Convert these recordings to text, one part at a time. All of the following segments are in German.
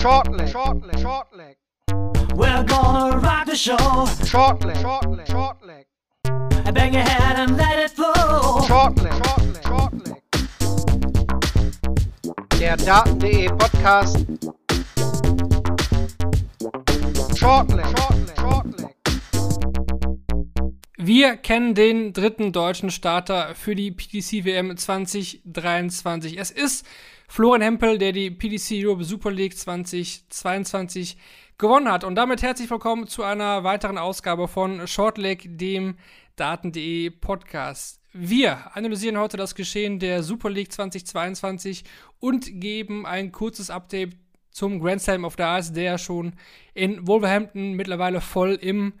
Short leg, short leg, short leg. We're gonna rock the show. Short leg, short leg, short leg. Bang your head and let it flow. Short leg, short leg, short leg. Der Daten.de Podcast. Short leg, short leg, short leg. Wir kennen den dritten deutschen Starter für die PDC WM 2023. Es ist Florian Hempel, der die PDC Europe Super League 2022 gewonnen hat. Und damit herzlich willkommen zu einer weiteren Ausgabe von Shortleg, dem Daten.de Podcast. Wir analysieren heute das Geschehen der Super League 2022 und geben ein kurzes Update zum Grand Slam of Darts, der schon in Wolverhampton mittlerweile voll im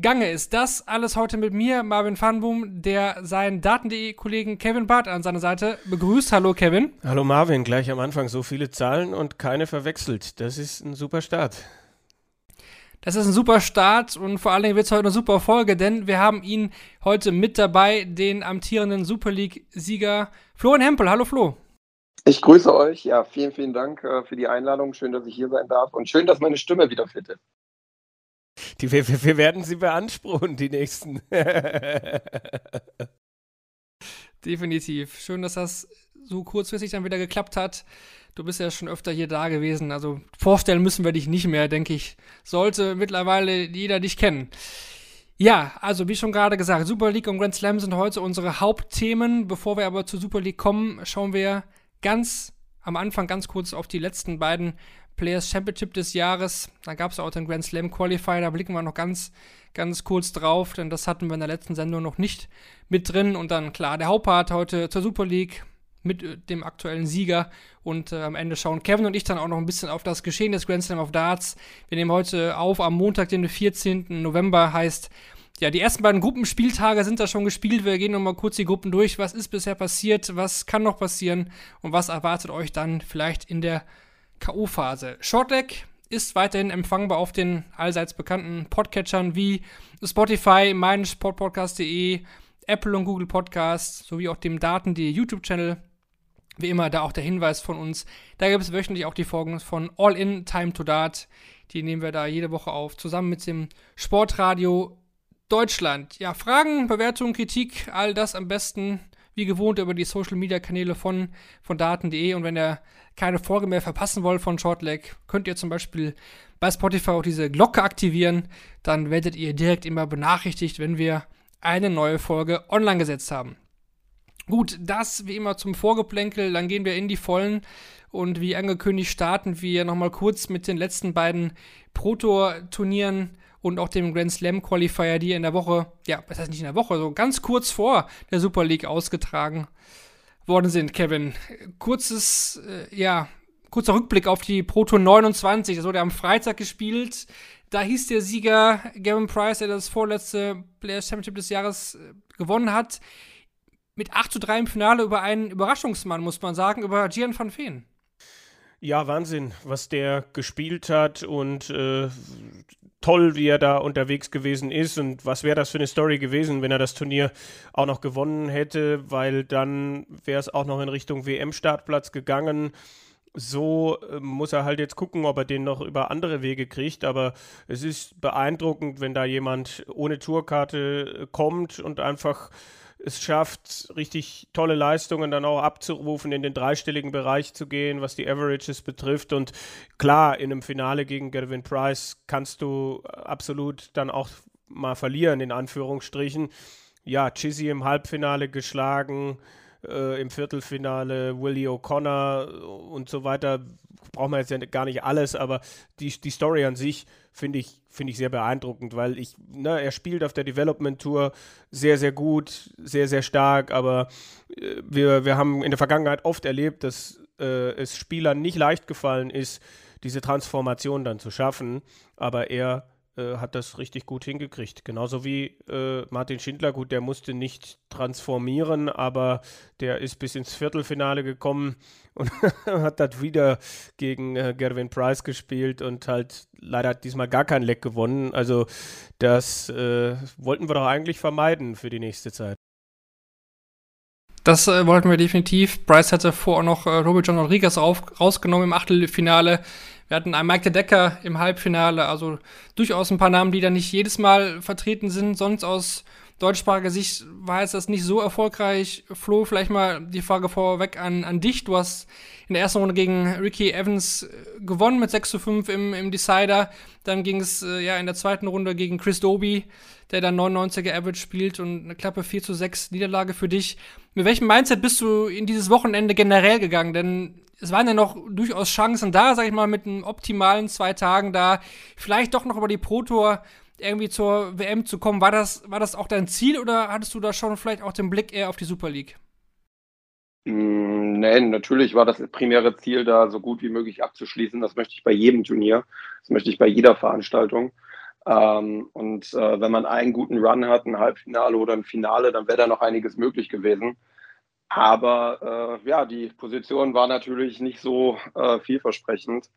Gange ist. Das alles heute mit mir, Marvin Fanboom, der seinen Daten.de-Kollegen Kevin Barth an seiner Seite begrüßt. Hallo Kevin. Hallo Marvin, gleich am Anfang so viele Zahlen und keine verwechselt. Das ist ein super Start. Das ist ein super Start und vor allen Dingen wird es heute eine super Folge, denn wir haben ihn heute mit dabei, den amtierenden Super League-Sieger Florian Hempel. Hallo Flo. Ich grüße euch. Ja, vielen, vielen Dank äh, für die Einladung. Schön, dass ich hier sein darf und schön, dass meine Stimme wieder fit ist. Die, wir, wir werden sie beanspruchen, die nächsten. Definitiv. Schön, dass das so kurzfristig dann wieder geklappt hat. Du bist ja schon öfter hier da gewesen. Also vorstellen müssen wir dich nicht mehr, denke ich. Sollte mittlerweile jeder dich kennen. Ja, also wie schon gerade gesagt, Super League und Grand Slam sind heute unsere Hauptthemen. Bevor wir aber zur Super League kommen, schauen wir ganz am Anfang ganz kurz auf die letzten beiden Players Championship des Jahres. Da gab es auch den Grand Slam Qualifier, da blicken wir noch ganz, ganz kurz drauf, denn das hatten wir in der letzten Sendung noch nicht mit drin. Und dann klar, der Hauptpart heute zur Super League mit äh, dem aktuellen Sieger. Und äh, am Ende schauen Kevin und ich dann auch noch ein bisschen auf das Geschehen des Grand Slam of Darts. Wir nehmen heute auf am Montag, den 14. November, heißt ja, die ersten beiden Gruppenspieltage sind da schon gespielt. Wir gehen nochmal kurz die Gruppen durch. Was ist bisher passiert? Was kann noch passieren? Und was erwartet euch dann vielleicht in der K.O.-Phase. Shortleg ist weiterhin empfangbar auf den allseits bekannten Podcatchern wie Spotify, meinsportpodcast.de, Apple und Google Podcasts sowie auch dem Daten.de YouTube-Channel. Wie immer, da auch der Hinweis von uns. Da gibt es wöchentlich auch die Folgen von All In Time to Dart. Die nehmen wir da jede Woche auf, zusammen mit dem Sportradio Deutschland. Ja, Fragen, Bewertungen, Kritik, all das am besten wie gewohnt über die Social Media Kanäle von, von Daten.de. Und wenn ihr keine Folge mehr verpassen wollt von Shortleg, könnt ihr zum Beispiel bei Spotify auch diese Glocke aktivieren. Dann werdet ihr direkt immer benachrichtigt, wenn wir eine neue Folge online gesetzt haben. Gut, das wie immer zum Vorgeplänkel. Dann gehen wir in die Vollen. Und wie angekündigt starten wir nochmal kurz mit den letzten beiden Pro-Tour-Turnieren und auch dem Grand Slam Qualifier, die in der Woche, ja, was heißt nicht in der Woche, so ganz kurz vor der Super League ausgetragen worden sind, Kevin. Kurzes, äh, ja, kurzer Rückblick auf die Pro Tour 29. Das wurde am Freitag gespielt. Da hieß der Sieger Gavin Price, der das vorletzte Players Championship des Jahres äh, gewonnen hat, mit 8 zu 3 im Finale über einen Überraschungsmann, muss man sagen, über Gian van Veen. Ja, Wahnsinn, was der gespielt hat und äh, toll, wie er da unterwegs gewesen ist und was wäre das für eine Story gewesen, wenn er das Turnier auch noch gewonnen hätte, weil dann wäre es auch noch in Richtung WM-Startplatz gegangen. So äh, muss er halt jetzt gucken, ob er den noch über andere Wege kriegt. Aber es ist beeindruckend, wenn da jemand ohne Tourkarte kommt und einfach es schafft, richtig tolle Leistungen dann auch abzurufen, in den dreistelligen Bereich zu gehen, was die Averages betrifft. Und klar, in einem Finale gegen Gavin Price kannst du absolut dann auch mal verlieren, in Anführungsstrichen. Ja, Chizzy im Halbfinale geschlagen, äh, im Viertelfinale Willie O'Connor und so weiter. Brauchen wir jetzt ja gar nicht alles, aber die, die Story an sich finde ich, find ich sehr beeindruckend, weil ich, ne, er spielt auf der Development Tour sehr, sehr gut, sehr, sehr stark, aber äh, wir, wir haben in der Vergangenheit oft erlebt, dass äh, es Spielern nicht leicht gefallen ist, diese Transformation dann zu schaffen, aber er äh, hat das richtig gut hingekriegt. Genauso wie äh, Martin Schindler, gut, der musste nicht transformieren, aber der ist bis ins Viertelfinale gekommen und hat das wieder gegen äh, Gervin Price gespielt und halt leider hat diesmal gar kein Leck gewonnen. Also das äh, wollten wir doch eigentlich vermeiden für die nächste Zeit. Das äh, wollten wir definitiv. Bryce hatte vorher noch äh, Robert John Rodriguez rausgenommen im Achtelfinale Wir hatten einen Mike de Decker im Halbfinale, also durchaus ein paar Namen, die da nicht jedes Mal vertreten sind. Sonst aus deutschsprachiger Sicht war jetzt das nicht so erfolgreich. Flo, vielleicht mal die Frage vorweg an, an dich. Du hast in der ersten Runde gegen Ricky Evans äh, gewonnen mit 6 zu 5 im, im Decider. Dann ging es äh, ja in der zweiten Runde gegen Chris Doby, der dann 99er Average spielt und eine klappe 4 zu 6 Niederlage für dich. Mit welchem Mindset bist du in dieses Wochenende generell gegangen? Denn es waren ja noch durchaus Chancen da, sag ich mal, mit einem optimalen zwei Tagen da, vielleicht doch noch über die Pro Tour irgendwie zur WM zu kommen. War das, war das auch dein Ziel oder hattest du da schon vielleicht auch den Blick eher auf die Super League? Mm, Nein, natürlich war das primäre Ziel, da so gut wie möglich abzuschließen. Das möchte ich bei jedem Turnier. Das möchte ich bei jeder Veranstaltung. Ähm, und äh, wenn man einen guten Run hat, ein Halbfinale oder ein Finale, dann wäre da noch einiges möglich gewesen. Aber äh, ja, die Position war natürlich nicht so äh, vielversprechend.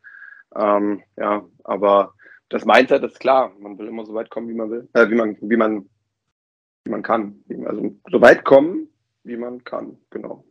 Ähm, ja, aber das Mindset ist klar. Man will immer so weit kommen, wie man will, äh, wie man, wie man, wie man kann. Also so weit kommen, wie man kann. Genau.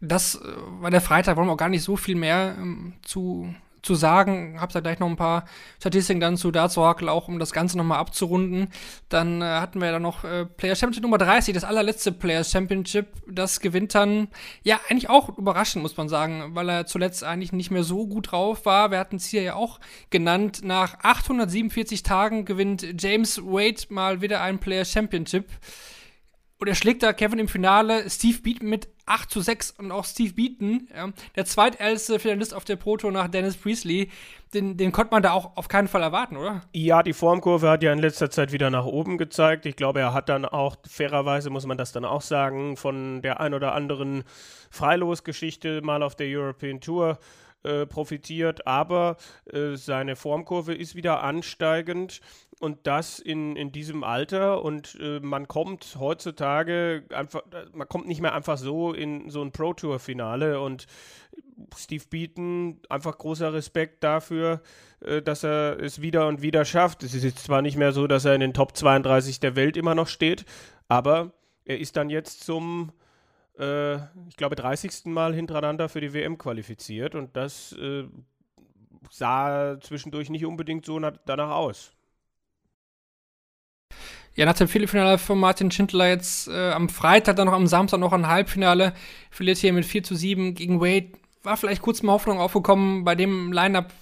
Das äh, war der Freitag, wollen wir auch gar nicht so viel mehr ähm, zu zu sagen. Hab's da gleich noch ein paar Statistiken dann zu Darts Oracle, auch um das Ganze nochmal abzurunden. Dann äh, hatten wir dann noch äh, Players Championship Nummer 30, das allerletzte Players Championship. Das gewinnt dann, ja, eigentlich auch überraschend, muss man sagen, weil er zuletzt eigentlich nicht mehr so gut drauf war. Wir hatten es hier ja auch genannt. Nach 847 Tagen gewinnt James Wade mal wieder ein Players Championship. Und er schlägt da Kevin im Finale. Steve Beaton mit 8 zu 6 und auch Steve Beaton, ja, der zweitälteste Finalist auf der Proto nach Dennis Priestley, den, den konnte man da auch auf keinen Fall erwarten, oder? Ja, die Formkurve hat ja in letzter Zeit wieder nach oben gezeigt. Ich glaube, er hat dann auch, fairerweise muss man das dann auch sagen, von der ein oder anderen Freilosgeschichte mal auf der European Tour äh, profitiert, aber äh, seine Formkurve ist wieder ansteigend und das in, in diesem Alter und äh, man kommt heutzutage einfach, man kommt nicht mehr einfach so in so ein Pro Tour Finale und Steve Beaton, einfach großer Respekt dafür, äh, dass er es wieder und wieder schafft. Es ist jetzt zwar nicht mehr so, dass er in den Top 32 der Welt immer noch steht, aber er ist dann jetzt zum, äh, ich glaube, 30. Mal hintereinander für die WM qualifiziert und das äh, sah zwischendurch nicht unbedingt so danach aus. Ja, nach dem Viertelfinale von Martin Schindler jetzt äh, am Freitag, dann noch am Samstag noch ein Halbfinale, verliert hier mit 4 zu 7 gegen Wade. War vielleicht kurz mal Hoffnung aufgekommen bei dem Line-Up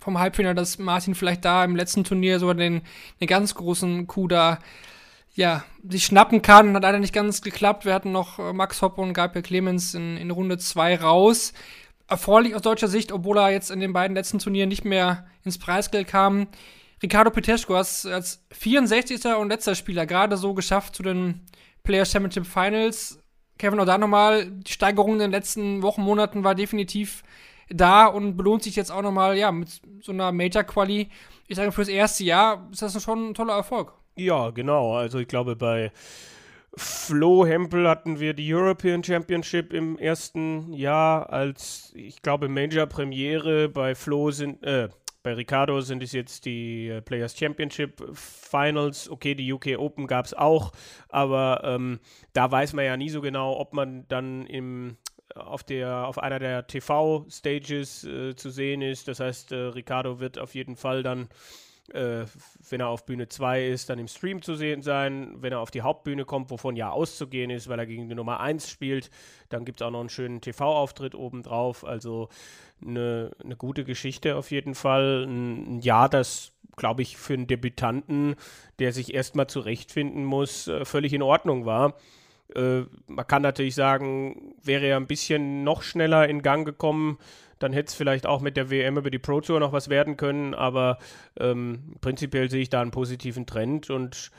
vom Halbfinale, dass Martin vielleicht da im letzten Turnier sogar den, den ganz großen Coup da ja, sich schnappen kann. Hat leider nicht ganz geklappt. Wir hatten noch äh, Max Hoppe und Gabriel Clemens in, in Runde 2 raus. Erfreulich aus deutscher Sicht, obwohl er jetzt in den beiden letzten Turnieren nicht mehr ins Preisgeld kam. Ricardo Peteschko hast als 64. und letzter Spieler gerade so geschafft zu den Players Championship Finals. Kevin, auch da nochmal, die Steigerung in den letzten Wochen, Monaten war definitiv da und belohnt sich jetzt auch nochmal, ja, mit so einer Major-Quali. Ich sage, fürs erste Jahr ist das schon ein toller Erfolg. Ja, genau. Also ich glaube, bei Flo Hempel hatten wir die European Championship im ersten Jahr als, ich glaube, Major-Premiere. Bei Flo sind, äh, bei Ricardo sind es jetzt die äh, Players Championship Finals. Okay, die UK Open gab es auch, aber ähm, da weiß man ja nie so genau, ob man dann im auf, der, auf einer der TV-Stages äh, zu sehen ist. Das heißt, äh, Ricardo wird auf jeden Fall dann äh, wenn er auf Bühne 2 ist, dann im Stream zu sehen sein. Wenn er auf die Hauptbühne kommt, wovon ja auszugehen ist, weil er gegen die Nummer 1 spielt, dann gibt es auch noch einen schönen TV-Auftritt obendrauf. Also eine, eine gute Geschichte auf jeden Fall. Ein, ein Jahr, das, glaube ich, für einen Debütanten, der sich erstmal zurechtfinden muss, äh, völlig in Ordnung war. Äh, man kann natürlich sagen, wäre er ein bisschen noch schneller in Gang gekommen, dann hätte es vielleicht auch mit der WM über die Pro Tour noch was werden können, aber ähm, prinzipiell sehe ich da einen positiven Trend und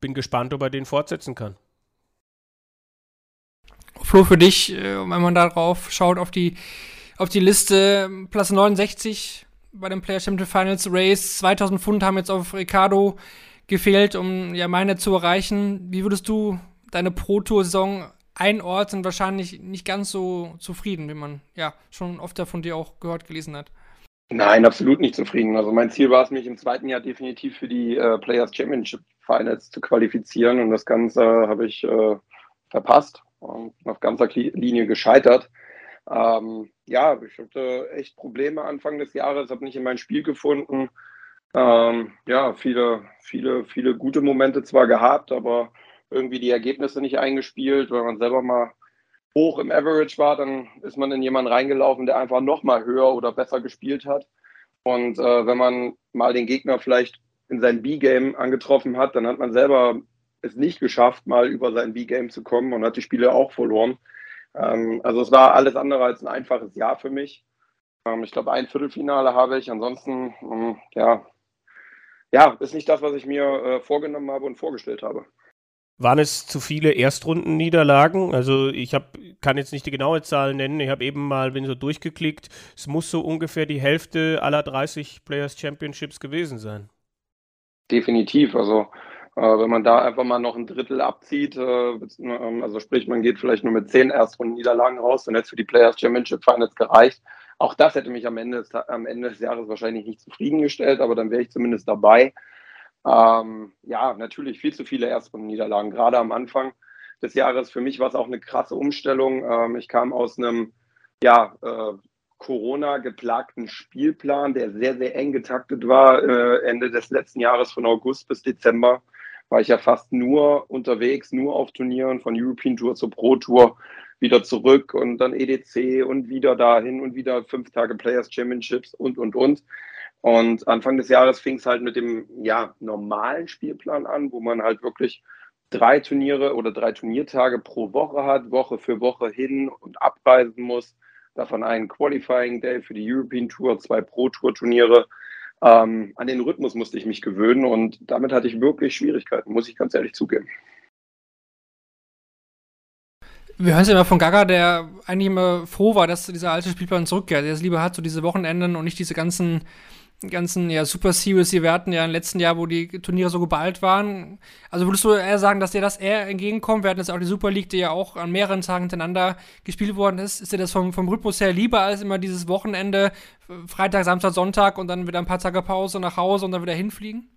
bin gespannt, ob er den fortsetzen kann. Flo, für dich, äh, wenn man darauf schaut, auf die, auf die Liste, Platz 69 bei dem Player Championship Finals Race, 2000 Pfund haben jetzt auf Ricardo gefehlt, um ja meine zu erreichen. Wie würdest du deine Pro Tour Saison einordnen, wahrscheinlich nicht ganz so zufrieden, wie man ja schon oft von dir auch gehört, gelesen hat. Nein, absolut nicht zufrieden. Also mein Ziel war es, mich im zweiten Jahr definitiv für die äh, Players Championship Finals zu qualifizieren und das Ganze habe ich äh, verpasst und auf ganzer Linie gescheitert. Ähm, ja, ich hatte echt Probleme Anfang des Jahres, habe nicht in mein Spiel gefunden. Ähm, ja, viele, viele, viele gute Momente zwar gehabt, aber irgendwie die Ergebnisse nicht eingespielt. Wenn man selber mal hoch im Average war, dann ist man in jemanden reingelaufen, der einfach noch mal höher oder besser gespielt hat. Und äh, wenn man mal den Gegner vielleicht in sein B-Game angetroffen hat, dann hat man selber es nicht geschafft, mal über sein B-Game zu kommen und hat die Spiele auch verloren. Ähm, also es war alles andere als ein einfaches Jahr für mich. Ähm, ich glaube, ein Viertelfinale habe ich. Ansonsten, ähm, ja, ja, ist nicht das, was ich mir äh, vorgenommen habe und vorgestellt habe. Waren es zu viele Erstrundenniederlagen? Also ich hab, kann jetzt nicht die genaue Zahl nennen. Ich habe eben mal, bin so durchgeklickt, es muss so ungefähr die Hälfte aller 30 Players Championships gewesen sein. Definitiv. Also äh, wenn man da einfach mal noch ein Drittel abzieht, äh, ähm, also sprich, man geht vielleicht nur mit zehn Erstrundenniederlagen raus, dann hätte es für die Players Championship Finals gereicht. Auch das hätte mich am Ende, am Ende des Jahres wahrscheinlich nicht zufriedengestellt, aber dann wäre ich zumindest dabei. Ähm, ja, natürlich viel zu viele Erstrundenniederlagen, gerade am Anfang des Jahres. Für mich war es auch eine krasse Umstellung. Ähm, ich kam aus einem ja, äh, Corona-geplagten Spielplan, der sehr, sehr eng getaktet war. Äh, Ende des letzten Jahres von August bis Dezember war ich ja fast nur unterwegs, nur auf Turnieren, von European Tour zur Pro Tour wieder zurück und dann EDC und wieder dahin und wieder fünf Tage Players Championships und, und, und. Und Anfang des Jahres fing es halt mit dem ja, normalen Spielplan an, wo man halt wirklich drei Turniere oder drei Turniertage pro Woche hat, Woche für Woche hin und abreisen muss. Davon einen Qualifying Day für die European Tour, zwei Pro Tour Turniere. Ähm, an den Rhythmus musste ich mich gewöhnen und damit hatte ich wirklich Schwierigkeiten, muss ich ganz ehrlich zugeben. Wir hören es immer von Gaga, der eigentlich immer froh war, dass dieser alte Spielplan zurückkehrt. Der es lieber hat, so diese Wochenenden und nicht diese ganzen, ganzen ja, Super Series, die wir hatten ja im letzten Jahr, wo die Turniere so geballt waren. Also würdest du eher sagen, dass dir das eher entgegenkommt? Wir hatten jetzt auch die Super League, die ja auch an mehreren Tagen hintereinander gespielt worden ist. Ist dir das vom, vom Rhythmus her lieber als immer dieses Wochenende, Freitag, Samstag, Sonntag und dann wieder ein paar Tage Pause nach Hause und dann wieder hinfliegen?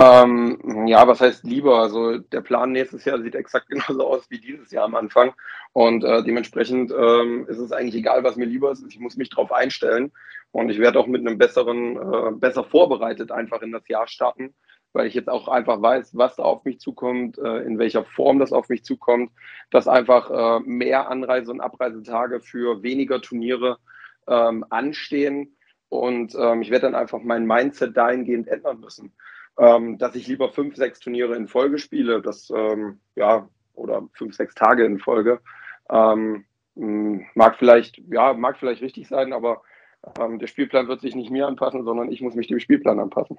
Ähm, ja, was heißt lieber? Also der Plan nächstes Jahr sieht exakt genauso aus wie dieses Jahr am Anfang. Und äh, dementsprechend ähm, ist es eigentlich egal, was mir lieber ist. Ich muss mich darauf einstellen. Und ich werde auch mit einem besseren, äh, besser vorbereitet einfach in das Jahr starten, weil ich jetzt auch einfach weiß, was da auf mich zukommt, äh, in welcher Form das auf mich zukommt, dass einfach äh, mehr Anreise- und Abreisetage für weniger Turniere ähm, anstehen. Und ähm, ich werde dann einfach mein Mindset dahingehend ändern müssen ähm, dass ich lieber fünf, sechs Turniere in Folge spiele, das ähm, ja, oder fünf, sechs Tage in Folge. Ähm, mag vielleicht, ja, mag vielleicht richtig sein, aber ähm, der Spielplan wird sich nicht mir anpassen, sondern ich muss mich dem Spielplan anpassen.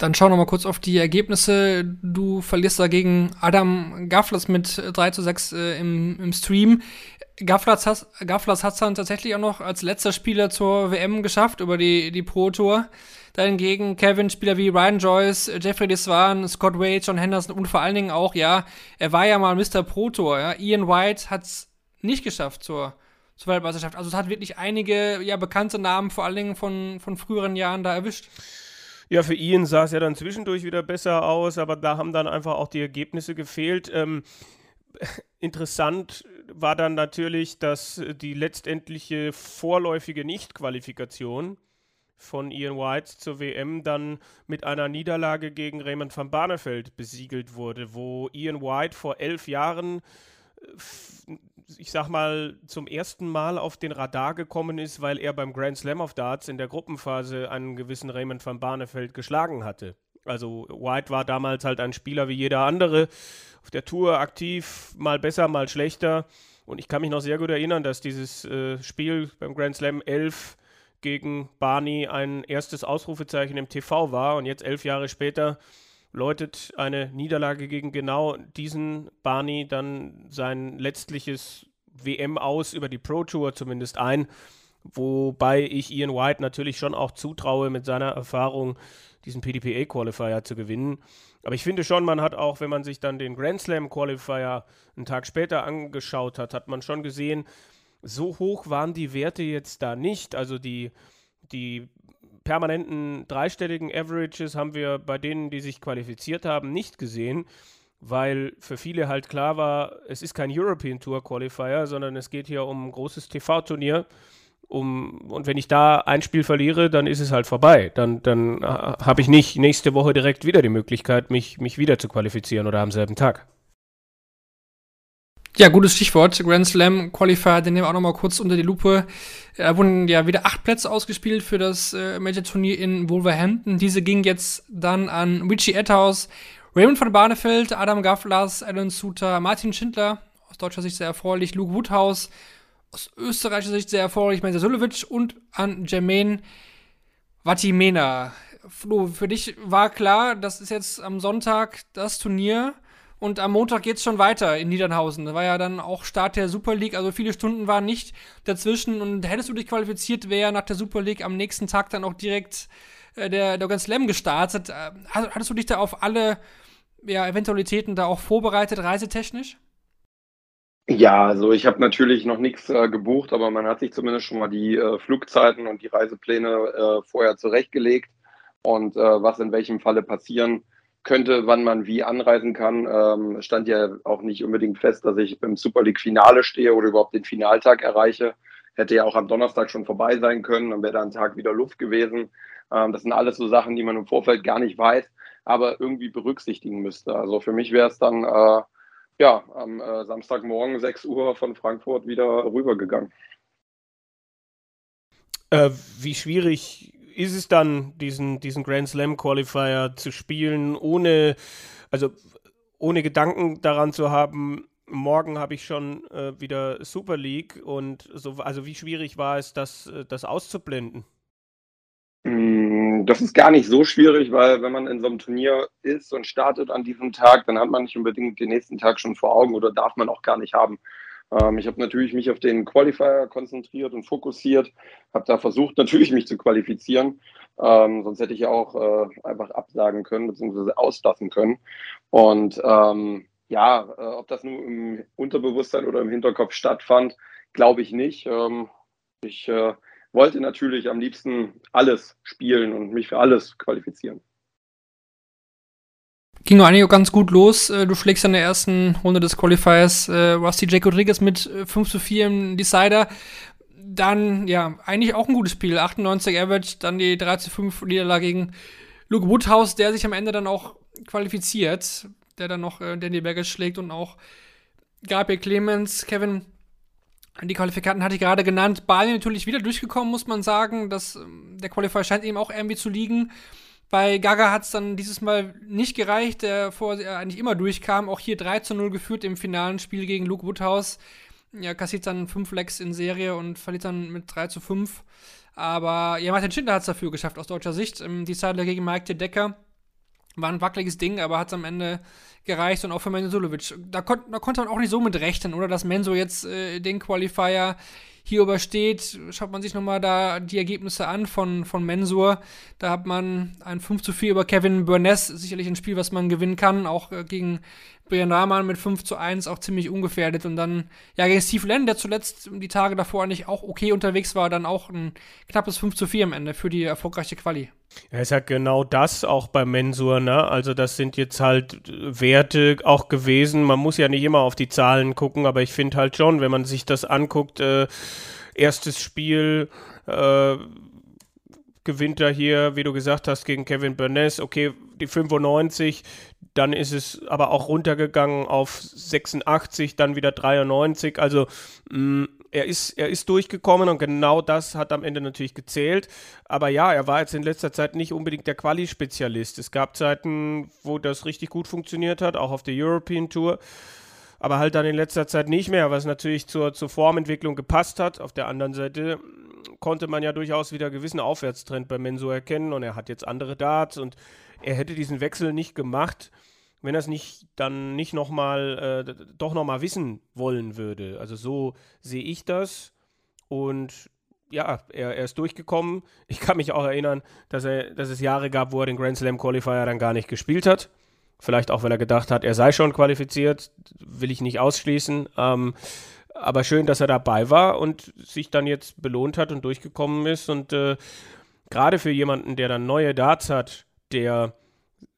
Dann schau noch mal kurz auf die Ergebnisse. Du verlierst dagegen Adam Gafflers mit 3 zu 6 äh, im, im Stream. Gafflers hat es dann tatsächlich auch noch als letzter Spieler zur WM geschafft über die, die Pro Tour. Dahingegen Kevin, Spieler wie Ryan Joyce, Jeffrey Deswan, Scott Wade, John Henderson und vor allen Dingen auch, ja, er war ja mal Mr. Pro Tour, ja. Ian White hat es nicht geschafft zur, zur Weltmeisterschaft. Also es hat wirklich einige, ja, bekannte Namen, vor allen Dingen von, von früheren Jahren da erwischt. Ja, für Ian sah es ja dann zwischendurch wieder besser aus, aber da haben dann einfach auch die Ergebnisse gefehlt. Ähm, interessant war dann natürlich, dass die letztendliche vorläufige Nichtqualifikation von Ian White zur WM dann mit einer Niederlage gegen Raymond van Barneveld besiegelt wurde, wo Ian White vor elf Jahren, äh, ich sag mal, zum ersten Mal auf den Radar gekommen ist, weil er beim Grand Slam of Darts in der Gruppenphase einen gewissen Raymond van Barneveld geschlagen hatte. Also White war damals halt ein Spieler wie jeder andere, auf der Tour aktiv, mal besser, mal schlechter. Und ich kann mich noch sehr gut erinnern, dass dieses äh, Spiel beim Grand Slam 11 gegen Barney ein erstes Ausrufezeichen im TV war und jetzt elf Jahre später läutet eine Niederlage gegen genau diesen Barney dann sein letztliches WM aus über die Pro Tour zumindest ein, wobei ich Ian White natürlich schon auch zutraue, mit seiner Erfahrung diesen PDPA Qualifier zu gewinnen. Aber ich finde schon, man hat auch, wenn man sich dann den Grand Slam Qualifier einen Tag später angeschaut hat, hat man schon gesehen, so hoch waren die Werte jetzt da nicht. Also die, die permanenten dreistelligen Averages haben wir bei denen, die sich qualifiziert haben, nicht gesehen. weil für viele halt klar war, es ist kein European Tour Qualifier, sondern es geht hier um ein großes TV-Turnier. Um, und wenn ich da ein Spiel verliere, dann ist es halt vorbei. Dann, dann äh, habe ich nicht nächste Woche direkt wieder die Möglichkeit, mich, mich wieder zu qualifizieren oder am selben Tag. Ja, gutes Stichwort. Grand Slam Qualifier, den nehmen wir auch nochmal kurz unter die Lupe. Da wurden ja wieder acht Plätze ausgespielt für das äh, Major-Turnier in Wolverhampton. Diese ging jetzt dann an Richie Etthaus, Raymond von Barnefeld, Adam Gafflers, Alan Suter, Martin Schindler, aus deutscher Sicht sehr erfreulich, Luke Woodhouse, aus österreichischer Sicht sehr erfreulich, Mensa Sulevic und an Jermaine Vatimena. Flo, für dich war klar, das ist jetzt am Sonntag das Turnier und am Montag geht es schon weiter in Niedernhausen. Da war ja dann auch Start der Super League, also viele Stunden waren nicht dazwischen. Und hättest du dich qualifiziert, wäre nach der Super League am nächsten Tag dann auch direkt äh, der, der Grand Slam gestartet. Äh, hattest du dich da auf alle ja, Eventualitäten da auch vorbereitet, reisetechnisch? Ja, also ich habe natürlich noch nichts äh, gebucht, aber man hat sich zumindest schon mal die äh, Flugzeiten und die Reisepläne äh, vorher zurechtgelegt und äh, was in welchem Falle passieren könnte, wann man wie anreisen kann. Ähm, stand ja auch nicht unbedingt fest, dass ich beim Super League-Finale stehe oder überhaupt den Finaltag erreiche. Hätte ja auch am Donnerstag schon vorbei sein können, dann wäre da ein Tag wieder Luft gewesen. Ähm, das sind alles so Sachen, die man im Vorfeld gar nicht weiß, aber irgendwie berücksichtigen müsste. Also für mich wäre es dann äh, ja am äh, Samstagmorgen 6 Uhr von Frankfurt wieder rübergegangen. Äh, wie schwierig ist es dann, diesen, diesen Grand Slam Qualifier zu spielen, ohne, also ohne Gedanken daran zu haben, morgen habe ich schon äh, wieder Super League und so, also wie schwierig war es, das, äh, das auszublenden? Mm, das ist gar nicht so schwierig, weil wenn man in so einem Turnier ist und startet an diesem Tag, dann hat man nicht unbedingt den nächsten Tag schon vor Augen oder darf man auch gar nicht haben. Ähm, ich habe natürlich mich auf den Qualifier konzentriert und fokussiert, habe da versucht, natürlich mich zu qualifizieren. Ähm, sonst hätte ich ja auch äh, einfach absagen können bzw. auslassen können. Und ähm, ja, äh, ob das nur im Unterbewusstsein oder im Hinterkopf stattfand, glaube ich nicht. Ähm, ich äh, wollte natürlich am liebsten alles spielen und mich für alles qualifizieren ging eigentlich auch ganz gut los. Äh, du schlägst in der ersten Runde des Qualifiers äh, Rusty J. Rodriguez mit 5 äh, zu 4 im Decider. Dann, ja, eigentlich auch ein gutes Spiel. 98 Average, dann die 3 zu 5 Niederlage gegen Luke Woodhouse, der sich am Ende dann auch qualifiziert, der dann noch äh, Danny Baggage schlägt und auch Gabriel Clemens, Kevin die Qualifikanten hatte ich gerade genannt. Bali natürlich wieder durchgekommen, muss man sagen. Das, ähm, der Qualifier scheint ihm auch irgendwie zu liegen. Bei Gaga hat es dann dieses Mal nicht gereicht, der vorher eigentlich immer durchkam. Auch hier 3 zu 0 geführt im finalen Spiel gegen Luke Woodhouse. Ja, kassiert dann 5 Lecks in Serie und verliert dann mit 3 zu 5. Aber ja, Martin Schindler hat es dafür geschafft, aus deutscher Sicht. Ähm, die Zeitler gegen Mike de Decker war ein wackeliges Ding, aber hat es am Ende gereicht und auch für Menzo Sulovic. Da, kon da, konnte man auch nicht so mit rechnen, oder? Dass Menzo jetzt äh, den Qualifier hier übersteht, schaut man sich nochmal da die Ergebnisse an von, von Mensur. Da hat man ein 5 zu 4 über Kevin Burness, sicherlich ein Spiel, was man gewinnen kann, auch äh, gegen Brian Rahman mit 5 zu 1 auch ziemlich ungefährdet. Und dann, ja, gegen Steve Lenn, der zuletzt die Tage davor eigentlich auch okay unterwegs war, dann auch ein knappes 5 zu 4 am Ende für die erfolgreiche Quali. Ja, ist ja genau das auch bei Mensur, ne? Also das sind jetzt halt Werte auch gewesen. Man muss ja nicht immer auf die Zahlen gucken, aber ich finde halt schon, wenn man sich das anguckt, äh, erstes Spiel, äh, gewinnt er hier, wie du gesagt hast, gegen Kevin Burness. Okay, die 95, dann ist es aber auch runtergegangen auf 86, dann wieder 93. Also mh, mm, er ist, er ist durchgekommen und genau das hat am Ende natürlich gezählt. Aber ja, er war jetzt in letzter Zeit nicht unbedingt der Quali-Spezialist. Es gab Zeiten, wo das richtig gut funktioniert hat, auch auf der European Tour. Aber halt dann in letzter Zeit nicht mehr, was natürlich zur, zur Formentwicklung gepasst hat. Auf der anderen Seite konnte man ja durchaus wieder gewissen Aufwärtstrend bei Menso erkennen und er hat jetzt andere Darts und er hätte diesen Wechsel nicht gemacht, wenn er es nicht dann nicht nochmal, äh, doch nochmal wissen wollen würde. Also so sehe ich das. Und ja, er, er, ist durchgekommen. Ich kann mich auch erinnern, dass, er, dass es Jahre gab, wo er den Grand Slam Qualifier dann gar nicht gespielt hat. Vielleicht auch, weil er gedacht hat, er sei schon qualifiziert. Will ich nicht ausschließen. Ähm, aber schön, dass er dabei war und sich dann jetzt belohnt hat und durchgekommen ist. Und äh, gerade für jemanden, der dann neue Darts hat, der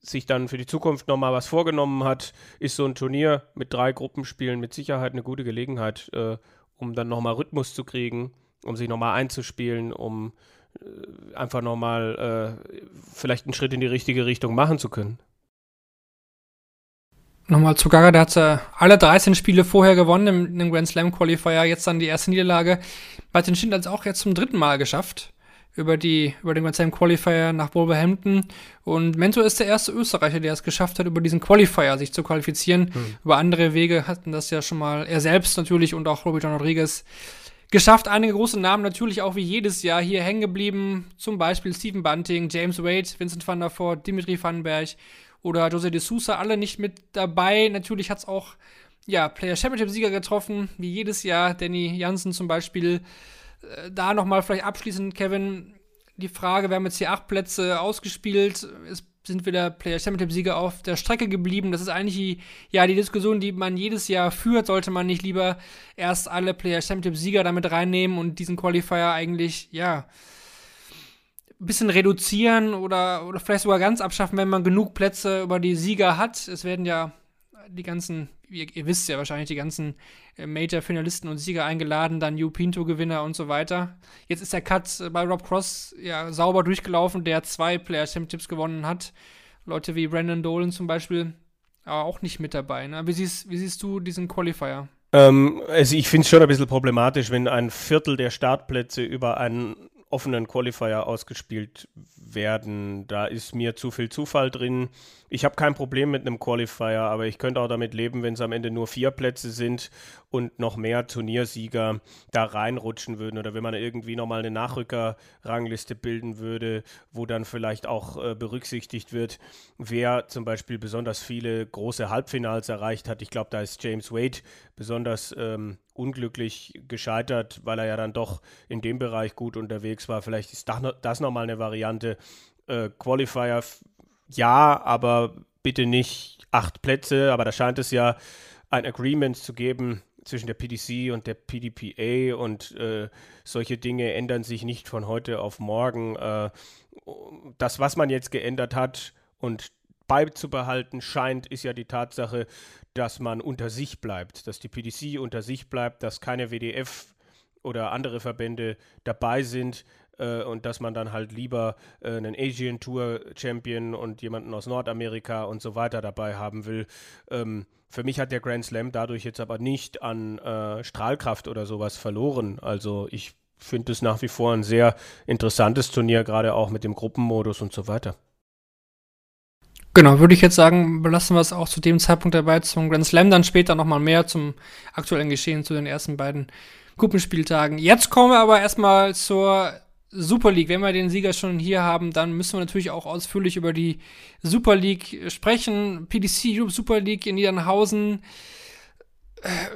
sich dann für die Zukunft nochmal was vorgenommen hat, ist so ein Turnier mit drei Gruppenspielen mit Sicherheit eine gute Gelegenheit, äh, um dann nochmal Rhythmus zu kriegen, um sich nochmal einzuspielen, um äh, einfach nochmal äh, vielleicht einen Schritt in die richtige Richtung machen zu können. Nochmal zu Gaga, der hat äh, alle 13 Spiele vorher gewonnen im, im Grand Slam Qualifier, jetzt dann die erste Niederlage. Martin Schindler hat es auch jetzt zum dritten Mal geschafft über, die, über den Grand Slam Qualifier nach Wolverhampton. Und Mentor ist der erste Österreicher, der es geschafft hat, über diesen Qualifier sich zu qualifizieren. Hm. Über andere Wege hatten das ja schon mal er selbst natürlich und auch Robert John Rodriguez geschafft. Einige große Namen natürlich auch wie jedes Jahr hier hängen geblieben. Zum Beispiel Stephen Bunting, James Wade, Vincent van der Voort, Dimitri Vandenberg oder Jose de Sousa, alle nicht mit dabei. Natürlich hat es auch ja, Player Championship Sieger getroffen, wie jedes Jahr. Danny Jansen zum Beispiel da nochmal vielleicht abschließend, Kevin, die Frage, wir haben jetzt hier acht Plätze ausgespielt, es sind wieder Player Championship-Sieger auf der Strecke geblieben. Das ist eigentlich die, ja, die Diskussion, die man jedes Jahr führt. Sollte man nicht lieber erst alle Player Championship-Sieger damit reinnehmen und diesen Qualifier eigentlich, ja, ein bisschen reduzieren oder, oder vielleicht sogar ganz abschaffen, wenn man genug Plätze über die Sieger hat. Es werden ja die ganzen ihr, ihr, wisst ja wahrscheinlich, die ganzen äh, Major-Finalisten und Sieger eingeladen, dann New Pinto-Gewinner und so weiter. Jetzt ist der Cut äh, bei Rob Cross ja sauber durchgelaufen, der zwei Player Championships gewonnen hat. Leute wie Brandon Dolan zum Beispiel, aber auch nicht mit dabei. Ne? Wie, siehst, wie siehst du diesen Qualifier? Ähm, also ich finde es schon ein bisschen problematisch, wenn ein Viertel der Startplätze über einen offenen Qualifier ausgespielt werden. Da ist mir zu viel Zufall drin. Ich habe kein Problem mit einem Qualifier, aber ich könnte auch damit leben, wenn es am Ende nur vier Plätze sind und noch mehr Turniersieger da reinrutschen würden oder wenn man irgendwie nochmal eine Nachrückerrangliste bilden würde, wo dann vielleicht auch äh, berücksichtigt wird, wer zum Beispiel besonders viele große Halbfinals erreicht hat. Ich glaube, da ist James Wade besonders ähm, unglücklich gescheitert, weil er ja dann doch in dem Bereich gut unterwegs war. Vielleicht ist das nochmal eine Variante. Äh, Qualifier, ja, aber bitte nicht acht Plätze. Aber da scheint es ja ein Agreement zu geben zwischen der PDC und der PDPA und äh, solche Dinge ändern sich nicht von heute auf morgen. Äh, das, was man jetzt geändert hat und beizubehalten scheint, ist ja die Tatsache, dass man unter sich bleibt, dass die PDC unter sich bleibt, dass keine WDF oder andere Verbände dabei sind äh, und dass man dann halt lieber äh, einen Asian Tour Champion und jemanden aus Nordamerika und so weiter dabei haben will. Für mich hat der Grand Slam dadurch jetzt aber nicht an äh, Strahlkraft oder sowas verloren. Also ich finde es nach wie vor ein sehr interessantes Turnier, gerade auch mit dem Gruppenmodus und so weiter. Genau, würde ich jetzt sagen, belassen wir es auch zu dem Zeitpunkt dabei zum Grand Slam, dann später nochmal mehr zum aktuellen Geschehen zu den ersten beiden Gruppenspieltagen. Jetzt kommen wir aber erstmal zur Super League. Wenn wir den Sieger schon hier haben, dann müssen wir natürlich auch ausführlich über die Super League sprechen. PDC Europe Super League in Niedernhausen.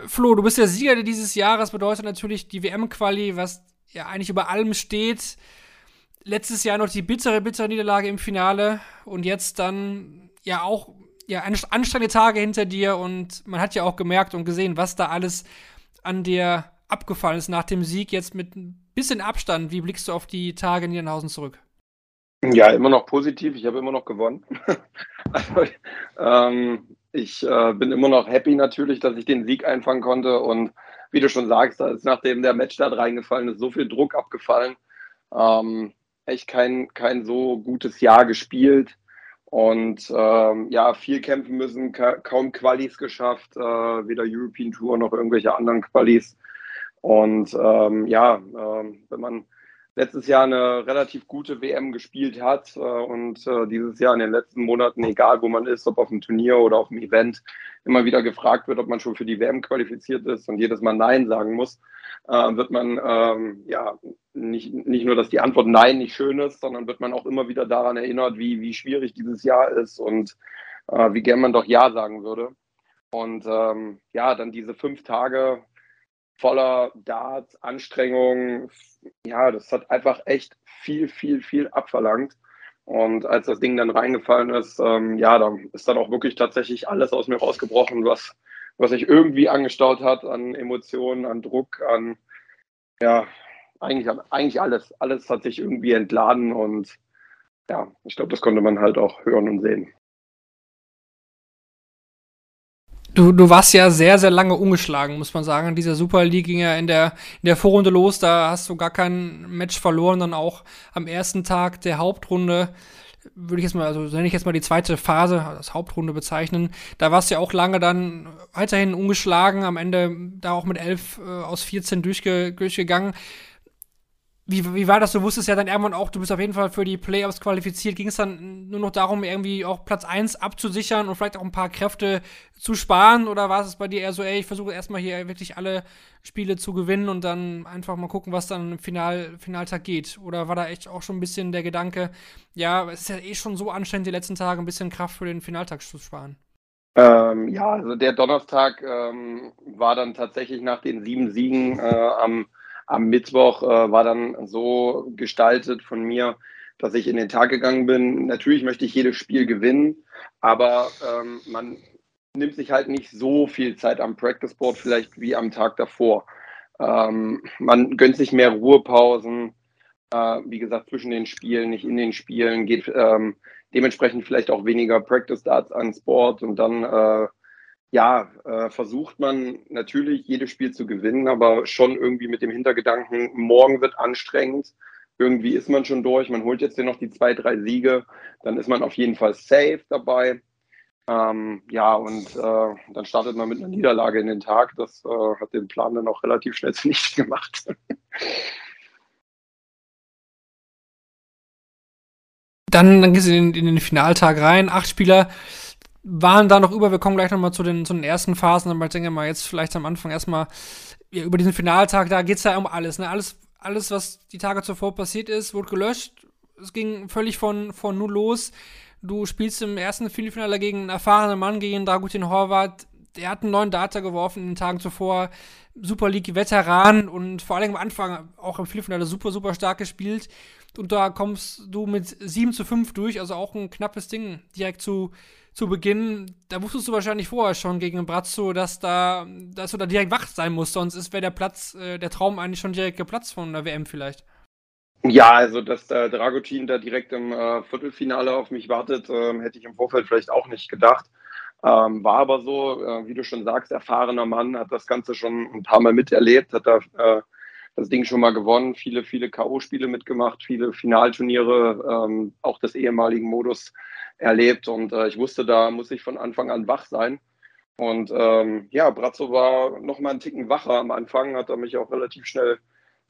Flo, du bist der Sieger dieses Jahres, bedeutet natürlich die WM-Quali, was ja eigentlich über allem steht letztes Jahr noch die bittere, bittere Niederlage im Finale und jetzt dann ja auch ja, anstrengende Tage hinter dir und man hat ja auch gemerkt und gesehen, was da alles an dir abgefallen ist nach dem Sieg. Jetzt mit ein bisschen Abstand, wie blickst du auf die Tage in Niederhausen zurück? Ja, immer noch positiv. Ich habe immer noch gewonnen. also, ähm, ich äh, bin immer noch happy natürlich, dass ich den Sieg einfangen konnte und wie du schon sagst, da ist nachdem der Matchstart reingefallen ist, so viel Druck abgefallen. Ähm, echt kein, kein so gutes Jahr gespielt und ähm, ja, viel kämpfen müssen, ka kaum Qualis geschafft, äh, weder European Tour noch irgendwelche anderen Qualis. Und ähm, ja, ähm, wenn man letztes Jahr eine relativ gute WM gespielt hat äh, und äh, dieses Jahr in den letzten Monaten, egal wo man ist, ob auf dem Turnier oder auf dem Event, immer wieder gefragt wird, ob man schon für die WM qualifiziert ist und jedes Mal Nein sagen muss, äh, wird man ähm, ja nicht, nicht nur, dass die Antwort Nein nicht schön ist, sondern wird man auch immer wieder daran erinnert, wie, wie schwierig dieses Jahr ist und äh, wie gern man doch Ja sagen würde. Und ähm, ja, dann diese fünf Tage voller Darts, Anstrengung, ja, das hat einfach echt viel, viel, viel abverlangt. Und als das Ding dann reingefallen ist, ähm, ja, da ist dann auch wirklich tatsächlich alles aus mir rausgebrochen, was, was sich irgendwie angestaut hat an Emotionen, an Druck, an, ja, eigentlich, eigentlich alles. Alles hat sich irgendwie entladen und ja, ich glaube, das konnte man halt auch hören und sehen. Du, du warst ja sehr, sehr lange ungeschlagen, muss man sagen. Dieser Super League ging ja in der, in der Vorrunde los. Da hast du gar kein Match verloren. Dann auch am ersten Tag der Hauptrunde würde ich jetzt mal, also nenne ich jetzt mal die zweite Phase, das Hauptrunde bezeichnen. Da warst du ja auch lange dann weiterhin ungeschlagen, am Ende da auch mit 11 äh, aus 14 durchge durchgegangen wie, wie war das? Du wusstest ja dann irgendwann auch, du bist auf jeden Fall für die Playoffs qualifiziert. Ging es dann nur noch darum, irgendwie auch Platz 1 abzusichern und vielleicht auch ein paar Kräfte zu sparen? Oder war es bei dir eher so, ey, ich versuche erstmal hier wirklich alle Spiele zu gewinnen und dann einfach mal gucken, was dann im Final, Finaltag geht? Oder war da echt auch schon ein bisschen der Gedanke, ja, es ist ja eh schon so anstrengend, die letzten Tage ein bisschen Kraft für den Finaltag zu sparen? Ähm, ja, also der Donnerstag ähm, war dann tatsächlich nach den sieben Siegen äh, am am Mittwoch äh, war dann so gestaltet von mir, dass ich in den Tag gegangen bin. Natürlich möchte ich jedes Spiel gewinnen, aber ähm, man nimmt sich halt nicht so viel Zeit am Practice Board vielleicht wie am Tag davor. Ähm, man gönnt sich mehr Ruhepausen, äh, wie gesagt, zwischen den Spielen, nicht in den Spielen, geht ähm, dementsprechend vielleicht auch weniger Practice Darts ans Board und dann äh, ja, äh, versucht man natürlich jedes Spiel zu gewinnen, aber schon irgendwie mit dem Hintergedanken, morgen wird anstrengend. Irgendwie ist man schon durch, man holt jetzt hier noch die zwei, drei Siege, dann ist man auf jeden Fall safe dabei. Ähm, ja, und äh, dann startet man mit einer Niederlage in den Tag. Das äh, hat den Plan dann auch relativ schnell zunichte gemacht. dann, dann gehst du in, in den Finaltag rein, acht Spieler waren da noch über. Wir kommen gleich nochmal zu den, zu den ersten Phasen, aber ich denke mal jetzt vielleicht am Anfang erstmal ja, über diesen Finaltag, da geht es ja um alles, ne? Alles, alles, was die Tage zuvor passiert ist, wurde gelöscht. Es ging völlig von, von null los. Du spielst im ersten Viertelfinale gegen einen erfahrenen Mann, gegen Dragutin Horvath. Der hat einen neuen Data geworfen in den Tagen zuvor. Super League-Veteran und vor allem am Anfang auch im Viertelfinale super, super stark gespielt. Und da kommst du mit 7 zu 5 durch, also auch ein knappes Ding direkt zu, zu Beginn, da wusstest du wahrscheinlich vorher schon gegen Brazzo, dass da, dass du da direkt wach sein musst, sonst wäre der Platz, äh, der Traum eigentlich schon direkt geplatzt von der WM vielleicht. Ja, also dass der Dragutin da direkt im äh, Viertelfinale auf mich wartet, äh, hätte ich im Vorfeld vielleicht auch nicht gedacht. Ähm, war aber so, äh, wie du schon sagst, erfahrener Mann, hat das Ganze schon ein paar Mal miterlebt, hat da äh, das Ding schon mal gewonnen, viele, viele K.O.-Spiele mitgemacht, viele Finalturniere, ähm, auch des ehemaligen Modus erlebt. Und äh, ich wusste, da muss ich von Anfang an wach sein. Und ähm, ja, Brazzo war noch mal einen Ticken wacher am Anfang, hat er mich auch relativ schnell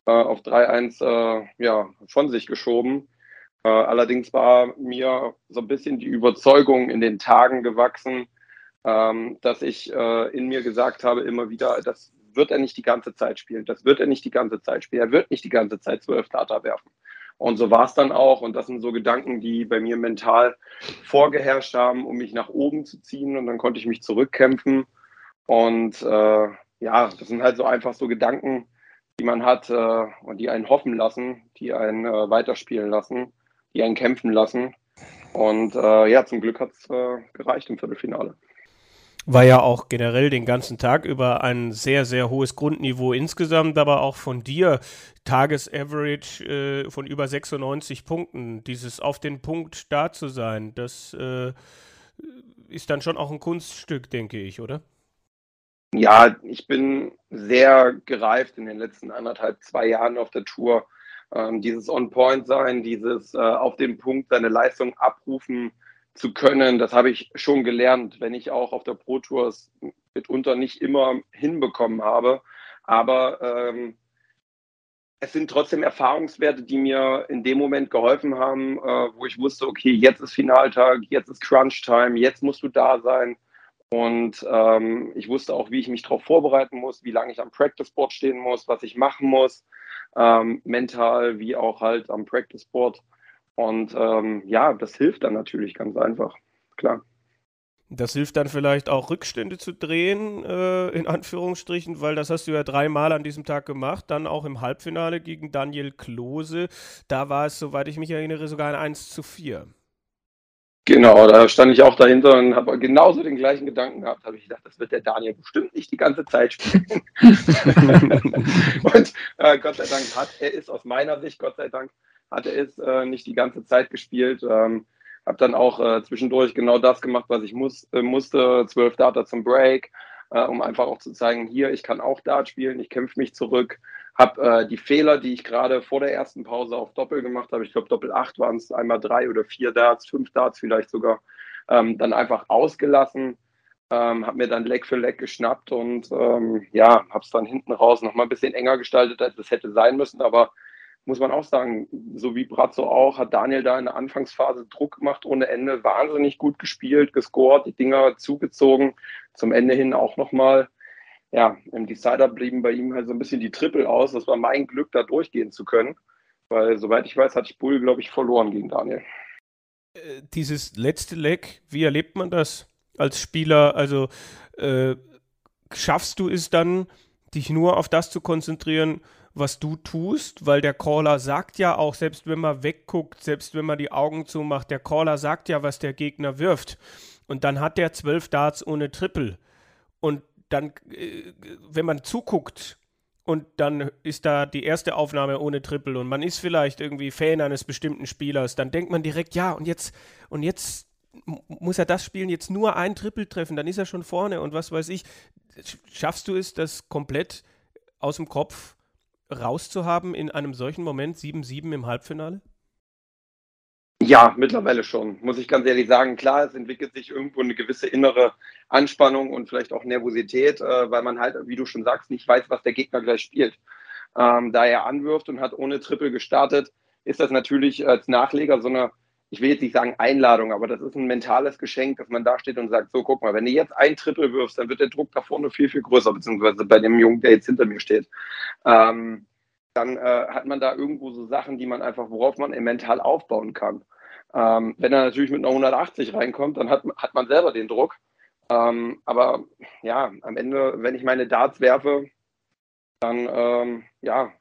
äh, auf 3-1 äh, ja, von sich geschoben. Äh, allerdings war mir so ein bisschen die Überzeugung in den Tagen gewachsen, ähm, dass ich äh, in mir gesagt habe, immer wieder, das wird er nicht die ganze Zeit spielen. Das wird er nicht die ganze Zeit spielen. Er wird nicht die ganze Zeit zwölf Data werfen. Und so war es dann auch. Und das sind so Gedanken, die bei mir mental vorgeherrscht haben, um mich nach oben zu ziehen. Und dann konnte ich mich zurückkämpfen. Und äh, ja, das sind halt so einfach so Gedanken, die man hat äh, und die einen hoffen lassen, die einen äh, weiterspielen lassen, die einen kämpfen lassen. Und äh, ja, zum Glück hat es äh, gereicht im Viertelfinale war ja auch generell den ganzen Tag über ein sehr, sehr hohes Grundniveau insgesamt, aber auch von dir Tagesaverage äh, von über 96 Punkten. Dieses auf den Punkt da zu sein, das äh, ist dann schon auch ein Kunststück, denke ich, oder? Ja, ich bin sehr gereift in den letzten anderthalb, zwei Jahren auf der Tour. Ähm, dieses On-Point-Sein, dieses äh, auf den Punkt seine Leistung abrufen, zu können. Das habe ich schon gelernt, wenn ich auch auf der Pro Tour es mitunter nicht immer hinbekommen habe. Aber ähm, es sind trotzdem Erfahrungswerte, die mir in dem Moment geholfen haben, äh, wo ich wusste, okay, jetzt ist Finaltag, jetzt ist Crunch-Time, jetzt musst du da sein. Und ähm, ich wusste auch, wie ich mich darauf vorbereiten muss, wie lange ich am Practice Board stehen muss, was ich machen muss, ähm, mental wie auch halt am Practice Board. Und ähm, ja, das hilft dann natürlich ganz einfach, klar. Das hilft dann vielleicht auch Rückstände zu drehen, äh, in Anführungsstrichen, weil das hast du ja dreimal an diesem Tag gemacht, dann auch im Halbfinale gegen Daniel Klose. Da war es, soweit ich mich erinnere, sogar ein 1 zu 4. Genau, da stand ich auch dahinter und habe genauso den gleichen Gedanken gehabt. Habe ich gedacht, das wird der Daniel bestimmt nicht die ganze Zeit spielen. und äh, Gott sei Dank hat er ist aus meiner Sicht, Gott sei Dank, hatte es äh, nicht die ganze Zeit gespielt. Ähm, habe dann auch äh, zwischendurch genau das gemacht, was ich muss, äh, musste. Zwölf Data zum Break, äh, um einfach auch zu zeigen, hier, ich kann auch Dart spielen, ich kämpfe mich zurück. Habe äh, die Fehler, die ich gerade vor der ersten Pause auf Doppel gemacht habe, ich glaube Doppel 8 waren es, einmal drei oder vier Darts, fünf Darts vielleicht sogar, ähm, dann einfach ausgelassen. Ähm, habe mir dann Leck für Leck geschnappt und ähm, ja, habe es dann hinten raus nochmal ein bisschen enger gestaltet, als es hätte sein müssen. Aber muss man auch sagen, so wie Brazzo auch, hat Daniel da in der Anfangsphase Druck gemacht ohne Ende, wahnsinnig gut gespielt, gescored, die Dinger zugezogen, zum Ende hin auch nochmal. Ja, im Decider blieben bei ihm halt so ein bisschen die Triple aus. Das war mein Glück, da durchgehen zu können, weil soweit ich weiß, hatte ich Bull, glaube ich, verloren gegen Daniel. Äh, dieses letzte Leg, wie erlebt man das als Spieler? Also äh, schaffst du es dann, dich nur auf das zu konzentrieren, was du tust, weil der Caller sagt ja auch, selbst wenn man wegguckt, selbst wenn man die Augen zumacht, der Caller sagt ja, was der Gegner wirft. Und dann hat der zwölf Darts ohne Triple. Und dann, äh, wenn man zuguckt und dann ist da die erste Aufnahme ohne Triple und man ist vielleicht irgendwie Fan eines bestimmten Spielers, dann denkt man direkt, ja, und jetzt, und jetzt muss er das Spielen jetzt nur ein Triple treffen, dann ist er schon vorne und was weiß ich. Schaffst du es, das komplett aus dem Kopf rauszuhaben in einem solchen Moment 7-7 im Halbfinale? Ja, mittlerweile schon, muss ich ganz ehrlich sagen. Klar, es entwickelt sich irgendwo eine gewisse innere Anspannung und vielleicht auch Nervosität, äh, weil man halt, wie du schon sagst, nicht weiß, was der Gegner gleich spielt. Ähm, da er anwirft und hat ohne Triple gestartet, ist das natürlich als Nachleger so eine, ich will jetzt nicht sagen Einladung, aber das ist ein mentales Geschenk, dass man da steht und sagt, so guck mal, wenn du jetzt ein Triple wirfst, dann wird der Druck da vorne viel, viel größer, beziehungsweise bei dem Jungen, der jetzt hinter mir steht. Ähm, dann äh, hat man da irgendwo so Sachen, die man einfach, worauf man mental aufbauen kann. Ähm, wenn er natürlich mit einer 180 reinkommt, dann hat, hat man selber den Druck. Ähm, aber ja, am Ende, wenn ich meine Darts werfe, dann ähm, ja,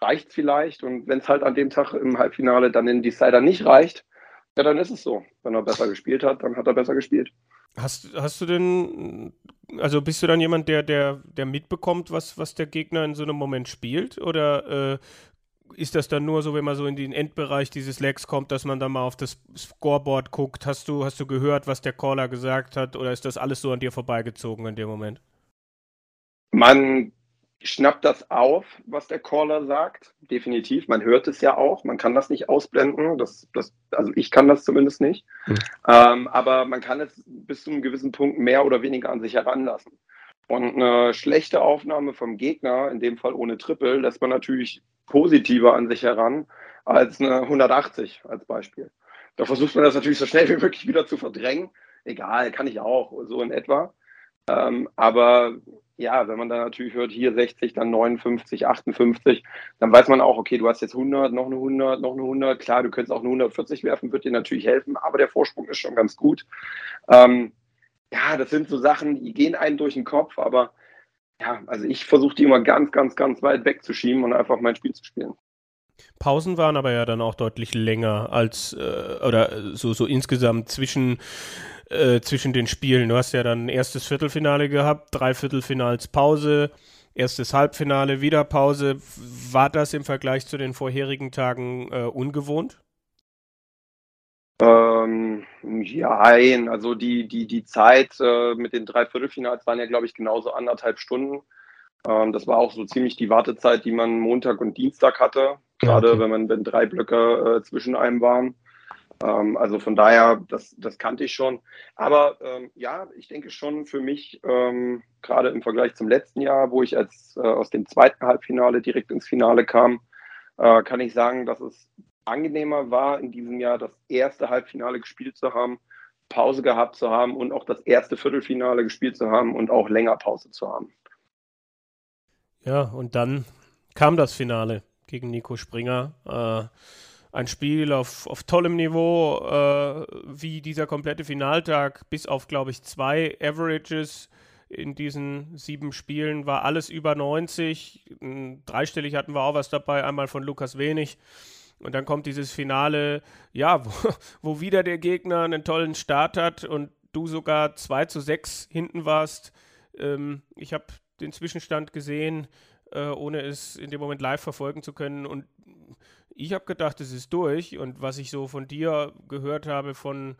reicht es vielleicht. Und wenn es halt an dem Tag im Halbfinale dann in Decider nicht reicht, ja, dann ist es so. Wenn er besser gespielt hat, dann hat er besser gespielt. Hast, hast du denn, also bist du dann jemand, der, der, der mitbekommt, was, was der Gegner in so einem Moment spielt? Oder äh, ist das dann nur so, wenn man so in den Endbereich dieses Legs kommt, dass man dann mal auf das Scoreboard guckt? Hast du, hast du gehört, was der Caller gesagt hat? Oder ist das alles so an dir vorbeigezogen in dem Moment? Man schnappt das auf, was der Caller sagt. Definitiv. Man hört es ja auch. Man kann das nicht ausblenden. Das, das, also ich kann das zumindest nicht. Mhm. Ähm, aber man kann es bis zu einem gewissen Punkt mehr oder weniger an sich heranlassen. Und eine schlechte Aufnahme vom Gegner, in dem Fall ohne Triple, lässt man natürlich positiver an sich heran als eine 180 als Beispiel. Da versucht man das natürlich so schnell wie möglich wieder zu verdrängen. Egal, kann ich auch, so in etwa. Ähm, aber ja, wenn man dann natürlich hört, hier 60, dann 59, 58, dann weiß man auch, okay, du hast jetzt 100, noch eine 100, noch eine 100. Klar, du könntest auch eine 140 werfen, wird dir natürlich helfen, aber der Vorsprung ist schon ganz gut. Ähm, ja, das sind so Sachen, die gehen einen durch den Kopf, aber ja, also ich versuche die immer ganz, ganz, ganz weit wegzuschieben und einfach mein Spiel zu spielen. Pausen waren aber ja dann auch deutlich länger als äh, oder so, so insgesamt zwischen äh, zwischen den Spielen. Du hast ja dann erstes Viertelfinale gehabt, drei Viertelfinals Pause, erstes Halbfinale, wieder Pause. War das im Vergleich zu den vorherigen Tagen äh, ungewohnt? Ähm, ja, also die, die, die Zeit äh, mit den drei Viertelfinals waren ja, glaube ich, genauso anderthalb Stunden. Ähm, das war auch so ziemlich die Wartezeit, die man Montag und Dienstag hatte, gerade okay. wenn man wenn drei Blöcke äh, zwischen einem waren. Ähm, also von daher, das, das kannte ich schon. Aber ähm, ja, ich denke schon für mich, ähm, gerade im Vergleich zum letzten Jahr, wo ich als äh, aus dem zweiten Halbfinale direkt ins Finale kam, äh, kann ich sagen, dass es angenehmer war, in diesem Jahr das erste Halbfinale gespielt zu haben, Pause gehabt zu haben und auch das erste Viertelfinale gespielt zu haben und auch länger Pause zu haben. Ja, und dann kam das Finale gegen Nico Springer. Äh, ein Spiel auf, auf tollem Niveau, äh, wie dieser komplette Finaltag, bis auf, glaube ich, zwei Averages in diesen sieben Spielen, war alles über 90. Dreistellig hatten wir auch was dabei, einmal von Lukas Wenig. Und dann kommt dieses Finale, ja, wo, wo wieder der Gegner einen tollen Start hat und du sogar 2 zu 6 hinten warst. Ähm, ich habe den Zwischenstand gesehen, äh, ohne es in dem Moment live verfolgen zu können. Und Ich habe gedacht, es ist durch. Und was ich so von dir gehört habe von,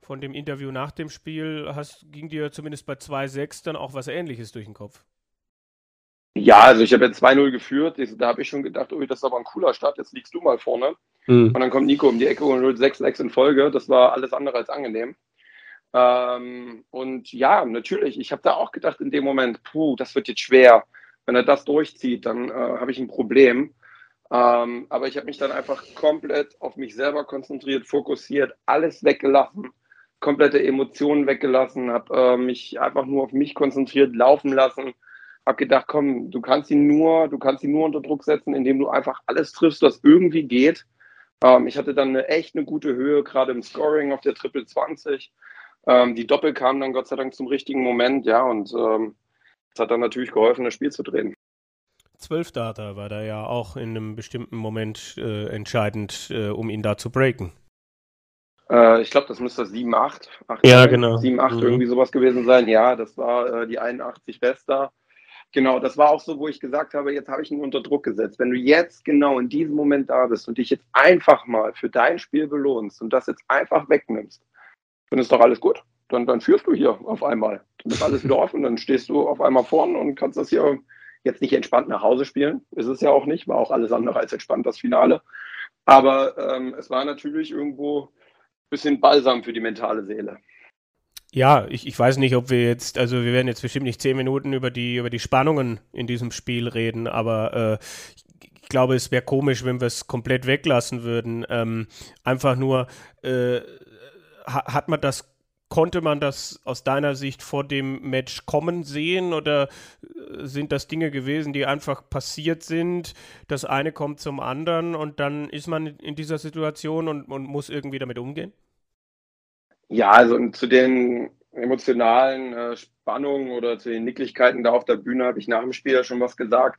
von dem Interview nach dem Spiel, hast, ging dir zumindest bei 2-6 dann auch was Ähnliches durch den Kopf. Ja, also ich habe jetzt 2-0 geführt. Da habe ich schon gedacht, oh, das ist aber ein cooler Start. Jetzt liegst du mal vorne. Mhm. Und dann kommt Nico um die Ecke und holt 6-6 in Folge. Das war alles andere als angenehm. Ähm, und ja, natürlich, ich habe da auch gedacht in dem Moment, puh, das wird jetzt schwer. Wenn er das durchzieht, dann äh, habe ich ein Problem. Ähm, aber ich habe mich dann einfach komplett auf mich selber konzentriert, fokussiert, alles weggelassen, komplette Emotionen weggelassen, habe äh, mich einfach nur auf mich konzentriert, laufen lassen, habe gedacht, komm, du kannst ihn nur, du kannst ihn nur unter Druck setzen, indem du einfach alles triffst, was irgendwie geht. Ähm, ich hatte dann eine echt eine gute Höhe, gerade im Scoring auf der Triple 20. Ähm, die Doppel kamen dann Gott sei Dank zum richtigen Moment, ja, und ähm, das hat dann natürlich geholfen, das Spiel zu drehen. Zwölf Data war da ja auch in einem bestimmten Moment äh, entscheidend, äh, um ihn da zu breaken. Äh, ich glaube, das müsste 7-8. Ja, genau. 7-8 mhm. irgendwie sowas gewesen sein. Ja, das war äh, die 81 Bester. Genau, das war auch so, wo ich gesagt habe, jetzt habe ich ihn unter Druck gesetzt. Wenn du jetzt genau in diesem Moment da bist und dich jetzt einfach mal für dein Spiel belohnst und das jetzt einfach wegnimmst, dann ist doch alles gut. Dann, dann führst du hier auf einmal. Dann ist alles wieder offen, dann stehst du auf einmal vorne und kannst das hier jetzt nicht entspannt nach Hause spielen. Ist es ja auch nicht, war auch alles andere als entspannt das Finale. Aber ähm, es war natürlich irgendwo ein bisschen Balsam für die mentale Seele. Ja, ich, ich weiß nicht, ob wir jetzt, also wir werden jetzt bestimmt nicht zehn Minuten über die, über die Spannungen in diesem Spiel reden, aber äh, ich glaube, es wäre komisch, wenn wir es komplett weglassen würden. Ähm, einfach nur, äh, hat man das Konnte man das aus deiner Sicht vor dem Match kommen sehen oder äh, sind das Dinge gewesen, die einfach passiert sind? Das eine kommt zum anderen und dann ist man in dieser Situation und, und muss irgendwie damit umgehen? Ja, also zu den emotionalen äh, Spannungen oder zu den Nicklichkeiten da auf der Bühne habe ich nach dem Spiel ja schon was gesagt.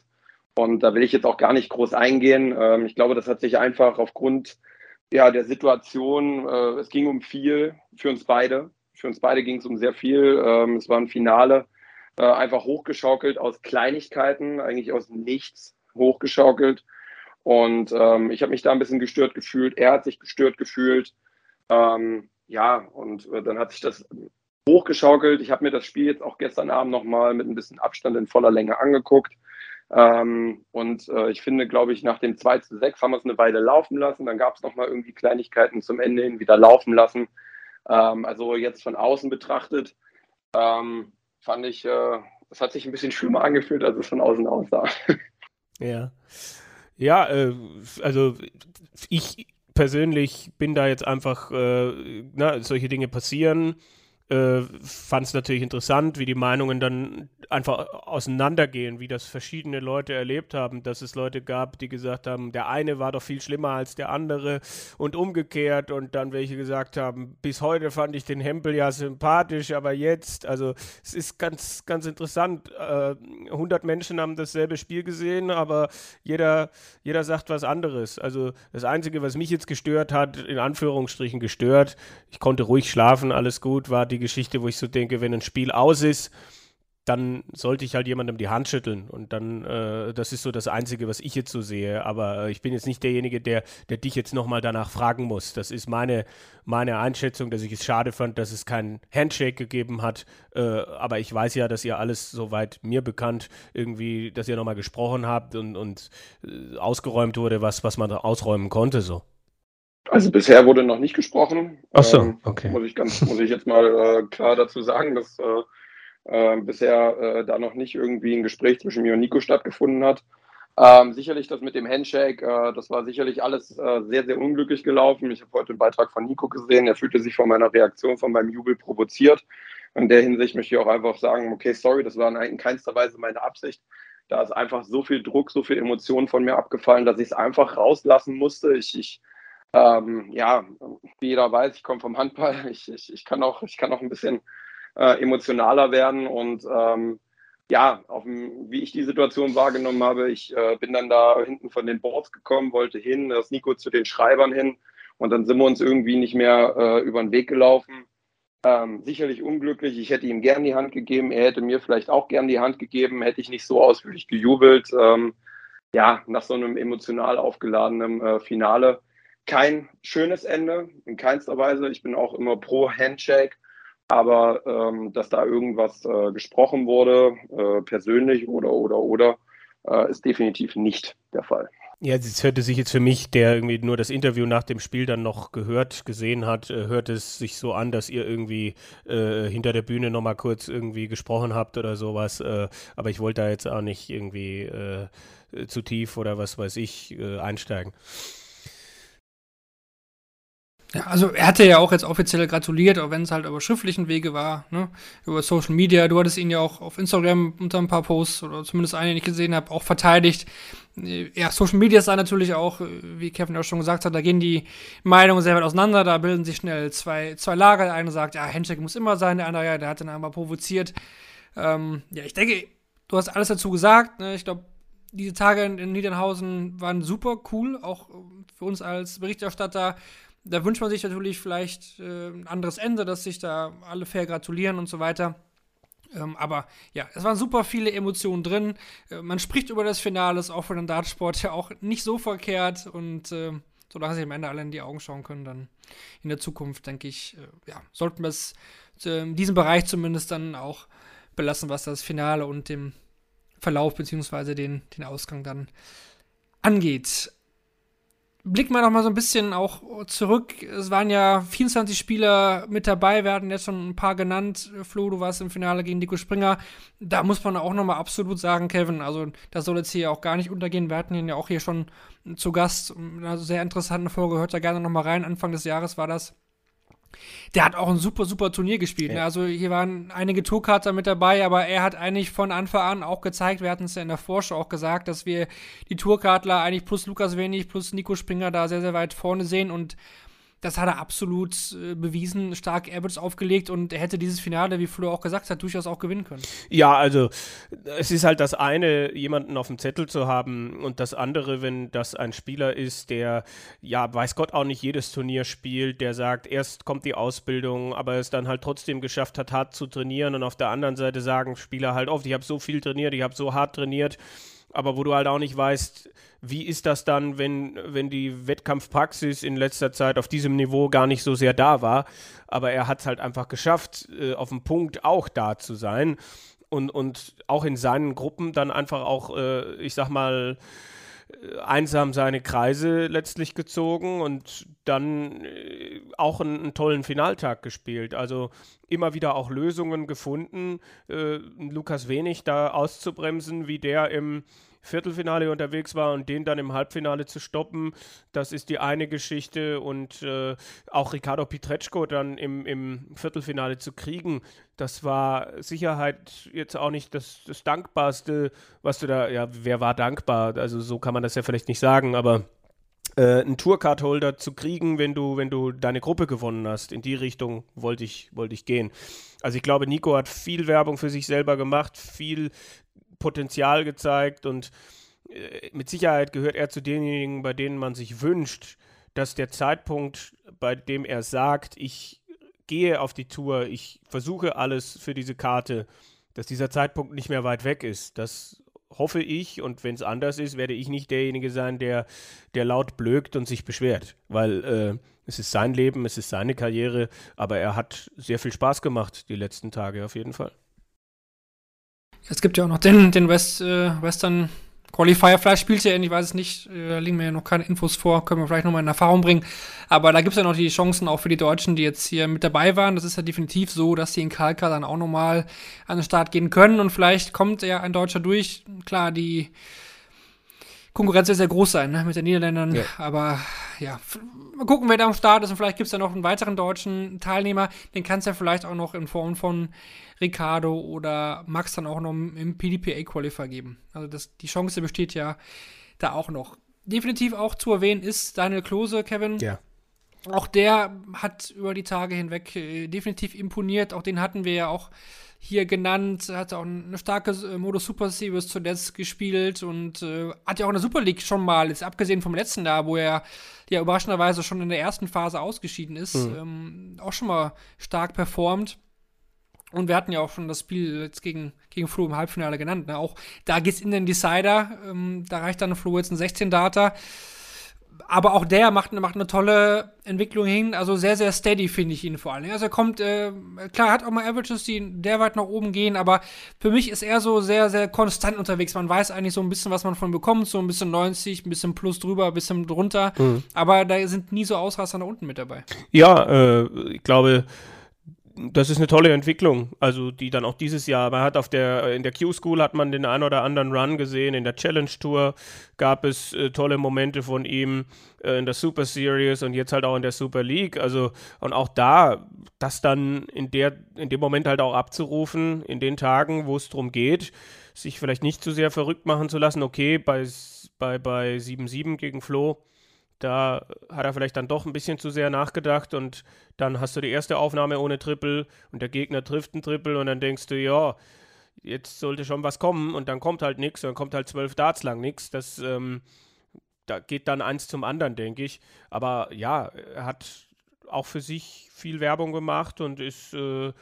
Und da will ich jetzt auch gar nicht groß eingehen. Ähm, ich glaube, das hat sich einfach aufgrund ja, der Situation, äh, es ging um viel für uns beide. Für uns beide ging es um sehr viel. Ähm, es war ein Finale, äh, einfach hochgeschaukelt aus Kleinigkeiten, eigentlich aus nichts hochgeschaukelt. Und ähm, ich habe mich da ein bisschen gestört gefühlt. Er hat sich gestört gefühlt. Ähm, ja, und äh, dann hat sich das hochgeschaukelt. Ich habe mir das Spiel jetzt auch gestern Abend nochmal mit ein bisschen Abstand in voller Länge angeguckt. Ähm, und äh, ich finde, glaube ich, nach dem 2 zu 6 haben wir es eine Weile laufen lassen. Dann gab es nochmal irgendwie Kleinigkeiten zum Ende hin wieder laufen lassen. Ähm, also jetzt von außen betrachtet, ähm, fand ich, äh, es hat sich ein bisschen schlimmer angefühlt, als es von außen aussah. Ja. Ja, äh, also ich persönlich bin da jetzt einfach, äh, na, solche Dinge passieren. Äh, fand es natürlich interessant, wie die Meinungen dann einfach auseinandergehen, wie das verschiedene Leute erlebt haben, dass es Leute gab, die gesagt haben, der eine war doch viel schlimmer als der andere und umgekehrt und dann welche gesagt haben, bis heute fand ich den Hempel ja sympathisch, aber jetzt, also es ist ganz, ganz interessant. Äh, 100 Menschen haben dasselbe Spiel gesehen, aber jeder, jeder sagt was anderes. Also das Einzige, was mich jetzt gestört hat, in Anführungsstrichen gestört, ich konnte ruhig schlafen, alles gut, war die Geschichte, wo ich so denke, wenn ein Spiel aus ist, dann sollte ich halt jemandem die Hand schütteln. Und dann, äh, das ist so das Einzige, was ich jetzt so sehe. Aber ich bin jetzt nicht derjenige, der, der dich jetzt nochmal danach fragen muss. Das ist meine, meine Einschätzung, dass ich es schade fand, dass es keinen Handshake gegeben hat. Äh, aber ich weiß ja, dass ihr alles soweit mir bekannt irgendwie, dass ihr nochmal gesprochen habt und, und äh, ausgeräumt wurde, was, was man ausräumen konnte. So. Also bisher wurde noch nicht gesprochen. Ach so, ähm, okay. Ähm, muss, ich ganz, muss ich jetzt mal äh, klar dazu sagen, dass äh, äh, bisher äh, da noch nicht irgendwie ein Gespräch zwischen mir und Nico stattgefunden hat. Ähm, sicherlich das mit dem Handshake, äh, das war sicherlich alles äh, sehr, sehr unglücklich gelaufen. Ich habe heute einen Beitrag von Nico gesehen. Er fühlte sich von meiner Reaktion, von meinem Jubel provoziert. In der Hinsicht möchte ich auch einfach sagen, okay, sorry, das war in keinster Weise meine Absicht. Da ist einfach so viel Druck, so viel Emotionen von mir abgefallen, dass ich es einfach rauslassen musste. Ich, ich ähm, ja, wie jeder weiß, ich komme vom Handball. Ich, ich, ich, kann auch, ich kann auch ein bisschen äh, emotionaler werden und ähm, ja, dem, wie ich die Situation wahrgenommen habe, ich äh, bin dann da hinten von den Boards gekommen, wollte hin, das Nico zu den Schreibern hin und dann sind wir uns irgendwie nicht mehr äh, über den Weg gelaufen. Ähm, sicherlich unglücklich. Ich hätte ihm gern die Hand gegeben. Er hätte mir vielleicht auch gern die Hand gegeben. Hätte ich nicht so ausführlich gejubelt. Ähm, ja, nach so einem emotional aufgeladenen äh, Finale kein schönes Ende, in keinster Weise. Ich bin auch immer pro Handshake, aber ähm, dass da irgendwas äh, gesprochen wurde, äh, persönlich oder, oder, oder, äh, ist definitiv nicht der Fall. Ja, es hörte sich jetzt für mich, der irgendwie nur das Interview nach dem Spiel dann noch gehört, gesehen hat, äh, hört es sich so an, dass ihr irgendwie äh, hinter der Bühne nochmal kurz irgendwie gesprochen habt oder sowas. Äh, aber ich wollte da jetzt auch nicht irgendwie äh, zu tief oder was weiß ich äh, einsteigen. Ja, also er hatte ja auch jetzt offiziell gratuliert, auch wenn es halt über schriftlichen Wege war, ne? Über Social Media. Du hattest ihn ja auch auf Instagram unter ein paar Posts oder zumindest einen, den ich gesehen habe, auch verteidigt. Äh, ja, Social Media ist da natürlich auch, äh, wie Kevin auch schon gesagt hat, da gehen die Meinungen sehr weit auseinander, da bilden sich schnell zwei, zwei Lager. Der eine sagt, ja, Handshake muss immer sein, der andere, ja, der hat den einmal provoziert. Ähm, ja, ich denke, du hast alles dazu gesagt. Ne? Ich glaube, diese Tage in, in Niedernhausen waren super cool, auch für uns als Berichterstatter da wünscht man sich natürlich vielleicht äh, ein anderes Ende, dass sich da alle fair gratulieren und so weiter. Ähm, aber ja, es waren super viele Emotionen drin. Äh, man spricht über das Finale, ist auch für den Dartsport ja auch nicht so verkehrt. Und äh, solange sich am Ende alle in die Augen schauen können, dann in der Zukunft, denke ich, äh, ja, sollten wir es in diesem Bereich zumindest dann auch belassen, was das Finale und dem Verlauf bzw. Den, den Ausgang dann angeht blicken wir noch mal so ein bisschen auch zurück. Es waren ja 24 Spieler mit dabei, wir hatten jetzt schon ein paar genannt. Flo, du warst im Finale gegen Nico Springer. Da muss man auch noch mal absolut sagen, Kevin, also das soll jetzt hier auch gar nicht untergehen. Wir hatten ihn ja auch hier schon zu Gast. Eine sehr interessante Folge, hört da gerne noch mal rein. Anfang des Jahres war das der hat auch ein super, super Turnier gespielt. Ne? Ja. Ne? Also hier waren einige Tourkarter mit dabei, aber er hat eigentlich von Anfang an auch gezeigt, wir hatten es ja in der Vorschau auch gesagt, dass wir die Tourkartler eigentlich plus Lukas Wenig, plus Nico Springer da sehr, sehr weit vorne sehen und das hat er absolut äh, bewiesen, stark Airbuds aufgelegt und er hätte dieses Finale, wie Flo auch gesagt hat, durchaus auch gewinnen können. Ja, also es ist halt das eine, jemanden auf dem Zettel zu haben und das andere, wenn das ein Spieler ist, der, ja, weiß Gott auch nicht jedes Turnier spielt, der sagt, erst kommt die Ausbildung, aber es dann halt trotzdem geschafft hat, hart zu trainieren und auf der anderen Seite sagen Spieler halt oft, ich habe so viel trainiert, ich habe so hart trainiert, aber wo du halt auch nicht weißt, wie ist das dann, wenn, wenn die Wettkampfpraxis in letzter Zeit auf diesem Niveau gar nicht so sehr da war. Aber er hat es halt einfach geschafft, äh, auf dem Punkt auch da zu sein. Und, und auch in seinen Gruppen dann einfach auch, äh, ich sag mal, einsam seine Kreise letztlich gezogen und dann äh, auch einen, einen, tollen Finaltag gespielt. Also immer wieder auch Lösungen gefunden, äh, Lukas Wenig da auszubremsen, wie der im Viertelfinale unterwegs war und den dann im Halbfinale zu stoppen, das ist die eine Geschichte. Und äh, auch Ricardo Pietreczko dann im, im Viertelfinale zu kriegen, das war Sicherheit jetzt auch nicht das, das Dankbarste, was du da, ja, wer war dankbar? Also so kann man das ja vielleicht nicht sagen, aber äh, einen Tourcard-Holder zu kriegen, wenn du, wenn du deine Gruppe gewonnen hast. In die Richtung wollte ich, wollte ich gehen. Also ich glaube, Nico hat viel Werbung für sich selber gemacht, viel Potenzial gezeigt und äh, mit Sicherheit gehört er zu denjenigen, bei denen man sich wünscht, dass der Zeitpunkt, bei dem er sagt, ich gehe auf die Tour, ich versuche alles für diese Karte, dass dieser Zeitpunkt nicht mehr weit weg ist. Das hoffe ich und wenn es anders ist, werde ich nicht derjenige sein, der, der laut blökt und sich beschwert, weil äh, es ist sein Leben, es ist seine Karriere, aber er hat sehr viel Spaß gemacht die letzten Tage auf jeden Fall. Es gibt ja auch noch den, den West, äh, Western Qualifier. Vielleicht spielt er ihn, ich weiß es nicht. Äh, da liegen mir ja noch keine Infos vor. Können wir vielleicht nochmal in Erfahrung bringen. Aber da gibt es ja noch die Chancen auch für die Deutschen, die jetzt hier mit dabei waren. Das ist ja definitiv so, dass die in Kalka dann auch nochmal an den Start gehen können. Und vielleicht kommt ja ein Deutscher durch. Klar, die Konkurrenz wird sehr groß sein ne, mit den Niederländern. Ja. Aber ja, mal gucken, wer da am Start ist. Und vielleicht gibt es ja noch einen weiteren deutschen Teilnehmer. Den kannst du ja vielleicht auch noch in Form von Ricardo oder Max dann auch noch im PDPA-Qualifier geben. Also das, die Chance besteht ja da auch noch. Definitiv auch zu erwähnen ist Daniel Klose, Kevin. Ja. Auch der hat über die Tage hinweg äh, definitiv imponiert. Auch den hatten wir ja auch hier genannt, hat auch eine starke äh, Modus Super Series zuletzt gespielt und äh, hat ja auch in der Super League schon mal, jetzt abgesehen vom letzten Jahr, wo er ja überraschenderweise schon in der ersten Phase ausgeschieden ist, mhm. ähm, auch schon mal stark performt. Und wir hatten ja auch schon das Spiel jetzt gegen, gegen Flo im Halbfinale genannt. Ne? Auch da geht's in den Decider. Ähm, da reicht dann Flo jetzt ein 16-Data aber auch der macht, macht eine tolle Entwicklung hin. Also sehr, sehr steady finde ich ihn vor allem. Also er kommt, äh, klar, hat auch mal Averages, die der weit nach oben gehen, aber für mich ist er so sehr, sehr konstant unterwegs. Man weiß eigentlich so ein bisschen, was man von bekommt, so ein bisschen 90, ein bisschen plus drüber, ein bisschen drunter. Mhm. Aber da sind nie so Ausraster nach unten mit dabei. Ja, äh, ich glaube, das ist eine tolle Entwicklung, also die dann auch dieses Jahr, man hat auf der, in der Q-School hat man den ein oder anderen Run gesehen, in der Challenge Tour gab es äh, tolle Momente von ihm, äh, in der Super Series und jetzt halt auch in der Super League, also und auch da, das dann in der, in dem Moment halt auch abzurufen, in den Tagen, wo es darum geht, sich vielleicht nicht zu sehr verrückt machen zu lassen, okay, bei, bei, bei 7-7 gegen Flo, da hat er vielleicht dann doch ein bisschen zu sehr nachgedacht und dann hast du die erste Aufnahme ohne Triple und der Gegner trifft einen Triple und dann denkst du, ja, jetzt sollte schon was kommen und dann kommt halt nichts, dann kommt halt zwölf Darts lang nichts. Das ähm, da geht dann eins zum anderen, denke ich. Aber ja, er hat auch für sich viel Werbung gemacht und ist äh,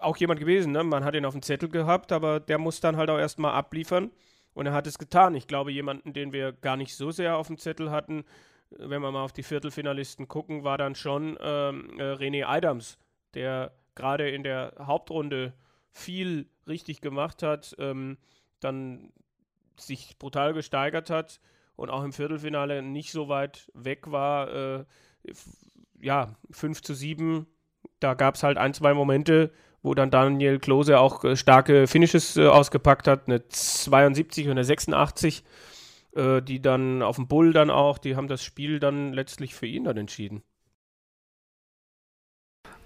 auch jemand gewesen. Ne? Man hat ihn auf dem Zettel gehabt, aber der muss dann halt auch erstmal abliefern. Und er hat es getan. Ich glaube, jemanden, den wir gar nicht so sehr auf dem Zettel hatten, wenn wir mal auf die Viertelfinalisten gucken, war dann schon ähm, äh, René Adams, der gerade in der Hauptrunde viel richtig gemacht hat, ähm, dann sich brutal gesteigert hat und auch im Viertelfinale nicht so weit weg war. Äh, ja, 5 zu 7, da gab es halt ein, zwei Momente, wo dann Daniel Klose auch äh, starke Finishes äh, ausgepackt hat, eine 72 und eine 86, äh, die dann auf dem Bull dann auch, die haben das Spiel dann letztlich für ihn dann entschieden.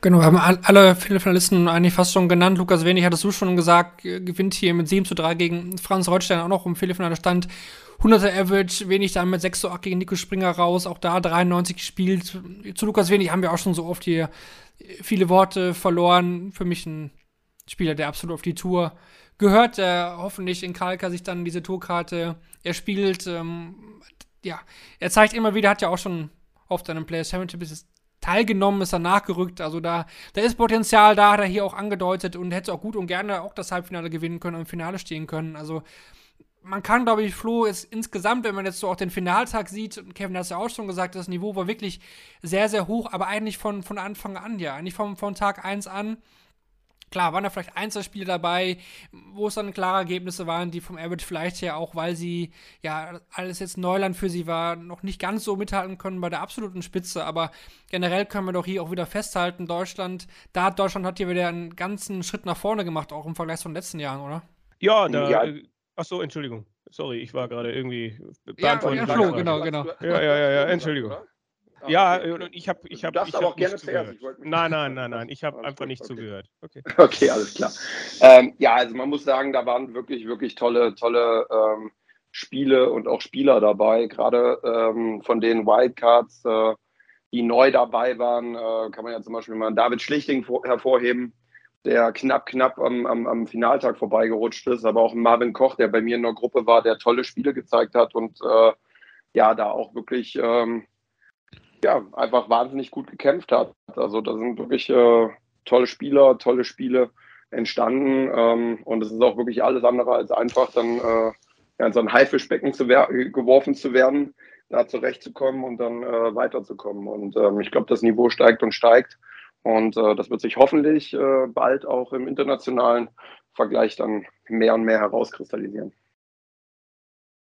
Genau, haben alle Finalisten eigentlich fast schon genannt. Lukas Wenig hattest du schon gesagt, gewinnt hier mit 7 zu 3 gegen Franz Reutstein auch noch im Viertelfinale stand. 100er Average, Wenig dann mit 6 zu 8 gegen Nico Springer raus, auch da 93 gespielt. Zu Lukas Wenig haben wir auch schon so oft hier viele Worte verloren. Für mich ein Spieler, der absolut auf die Tour gehört, der hoffentlich in Kalka sich dann diese Tourkarte erspielt. Ähm, ja, er zeigt immer wieder, hat ja auch schon auf seinem Players Championship teilgenommen, ist er nachgerückt. Also da, da ist Potenzial da, hat er hier auch angedeutet und hätte auch gut und gerne auch das Halbfinale gewinnen können und im Finale stehen können. Also man kann, glaube ich, Flo ist insgesamt, wenn man jetzt so auch den Finaltag sieht, und Kevin hat es ja auch schon gesagt, das Niveau war wirklich sehr, sehr hoch, aber eigentlich von, von Anfang an, ja, eigentlich vom, von Tag 1 an. Klar, waren da vielleicht Einzelspiele dabei, wo es dann klare Ergebnisse waren, die vom Average vielleicht her auch, weil sie, ja, alles jetzt Neuland für sie war, noch nicht ganz so mithalten können bei der absoluten Spitze. Aber generell können wir doch hier auch wieder festhalten, Deutschland, da hat Deutschland hat hier wieder einen ganzen Schritt nach vorne gemacht, auch im Vergleich zu den letzten Jahren, oder? Ja, da, ja. Äh, Ach so, Entschuldigung. Sorry, ich war gerade irgendwie beantwortet. Ja, ja Flo, genau, genau. Ja, ja, ja, ja, Entschuldigung. Ja, ich habe ich habe ich hab nicht zugehört. Nein, nein, nein, nein, ich habe einfach nicht okay. zugehört. Okay. okay, alles klar. Ähm, ja, also man muss sagen, da waren wirklich, wirklich tolle, tolle ähm, Spiele und auch Spieler dabei. Gerade ähm, von den Wildcards, äh, die neu dabei waren, äh, kann man ja zum Beispiel mal David Schlichting hervorheben, der knapp, knapp am, am, am Finaltag vorbeigerutscht ist, aber auch Marvin Koch, der bei mir in der Gruppe war, der tolle Spiele gezeigt hat und äh, ja, da auch wirklich ähm, ja, einfach wahnsinnig gut gekämpft hat. Also da sind wirklich äh, tolle Spieler, tolle Spiele entstanden ähm, und es ist auch wirklich alles andere als einfach, dann äh, ja, in so ein Haifischbecken zu geworfen zu werden, da zurechtzukommen und dann äh, weiterzukommen. Und ähm, ich glaube, das Niveau steigt und steigt. Und äh, das wird sich hoffentlich äh, bald auch im internationalen Vergleich dann mehr und mehr herauskristallisieren.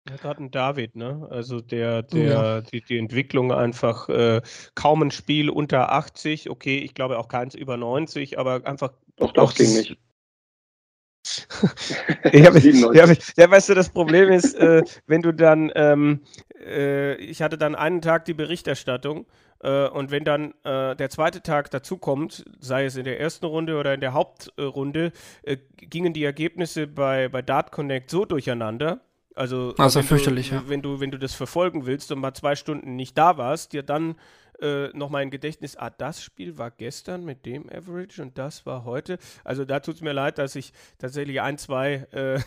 Ja, gerade ein David, ne? Also der, der, ja. die, die Entwicklung einfach äh, kaum ein Spiel unter 80, okay, ich glaube auch keins über 90, aber einfach. Doch, doch, ging nicht. ja, ja, ja, weißt du, das Problem ist, äh, wenn du dann, ähm, äh, ich hatte dann einen Tag die Berichterstattung und wenn dann äh, der zweite Tag dazukommt, sei es in der ersten Runde oder in der Hauptrunde, äh, gingen die Ergebnisse bei, bei Dart Connect so durcheinander. Also, also fürchterlich, du, ja. Wenn du, wenn du das verfolgen willst und mal zwei Stunden nicht da warst, dir dann äh, nochmal ein Gedächtnis, ah, das Spiel war gestern mit dem Average und das war heute. Also da tut es mir leid, dass ich tatsächlich ein, zwei äh,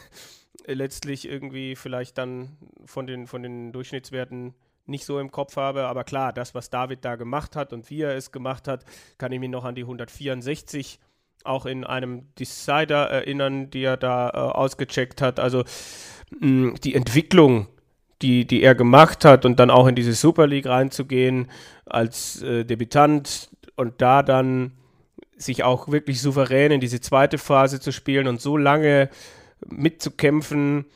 letztlich irgendwie vielleicht dann von den, von den Durchschnittswerten nicht so im Kopf habe. Aber klar, das, was David da gemacht hat und wie er es gemacht hat, kann ich mich noch an die 164 auch in einem Decider erinnern, die er da äh, ausgecheckt hat. Also mh, die Entwicklung, die, die er gemacht hat und dann auch in diese Super League reinzugehen als äh, Debütant und da dann sich auch wirklich souverän in diese zweite Phase zu spielen und so lange mitzukämpfen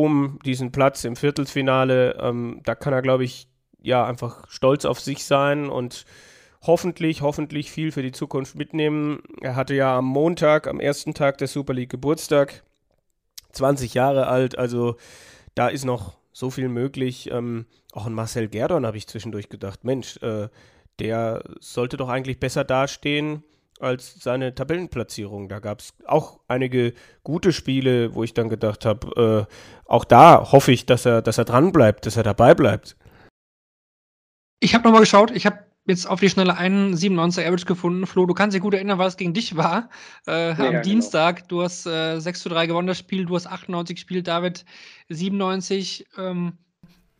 um diesen Platz im Viertelfinale, ähm, da kann er, glaube ich, ja, einfach stolz auf sich sein und hoffentlich, hoffentlich viel für die Zukunft mitnehmen. Er hatte ja am Montag, am ersten Tag der Super League Geburtstag, 20 Jahre alt, also da ist noch so viel möglich. Ähm, auch an Marcel Gerdon habe ich zwischendurch gedacht, Mensch, äh, der sollte doch eigentlich besser dastehen als seine Tabellenplatzierung. Da gab es auch einige gute Spiele, wo ich dann gedacht habe, äh, auch da hoffe ich, dass er, dass er dran bleibt, dass er dabei bleibt. Ich habe nochmal geschaut, ich habe jetzt auf die schnelle einen 97er Average gefunden. Flo, du kannst dich gut erinnern, was gegen dich war. Äh, ja, am genau. Dienstag, du hast äh, 6 zu 3 gewonnen das Spiel, du hast 98 gespielt, David 97. Ähm,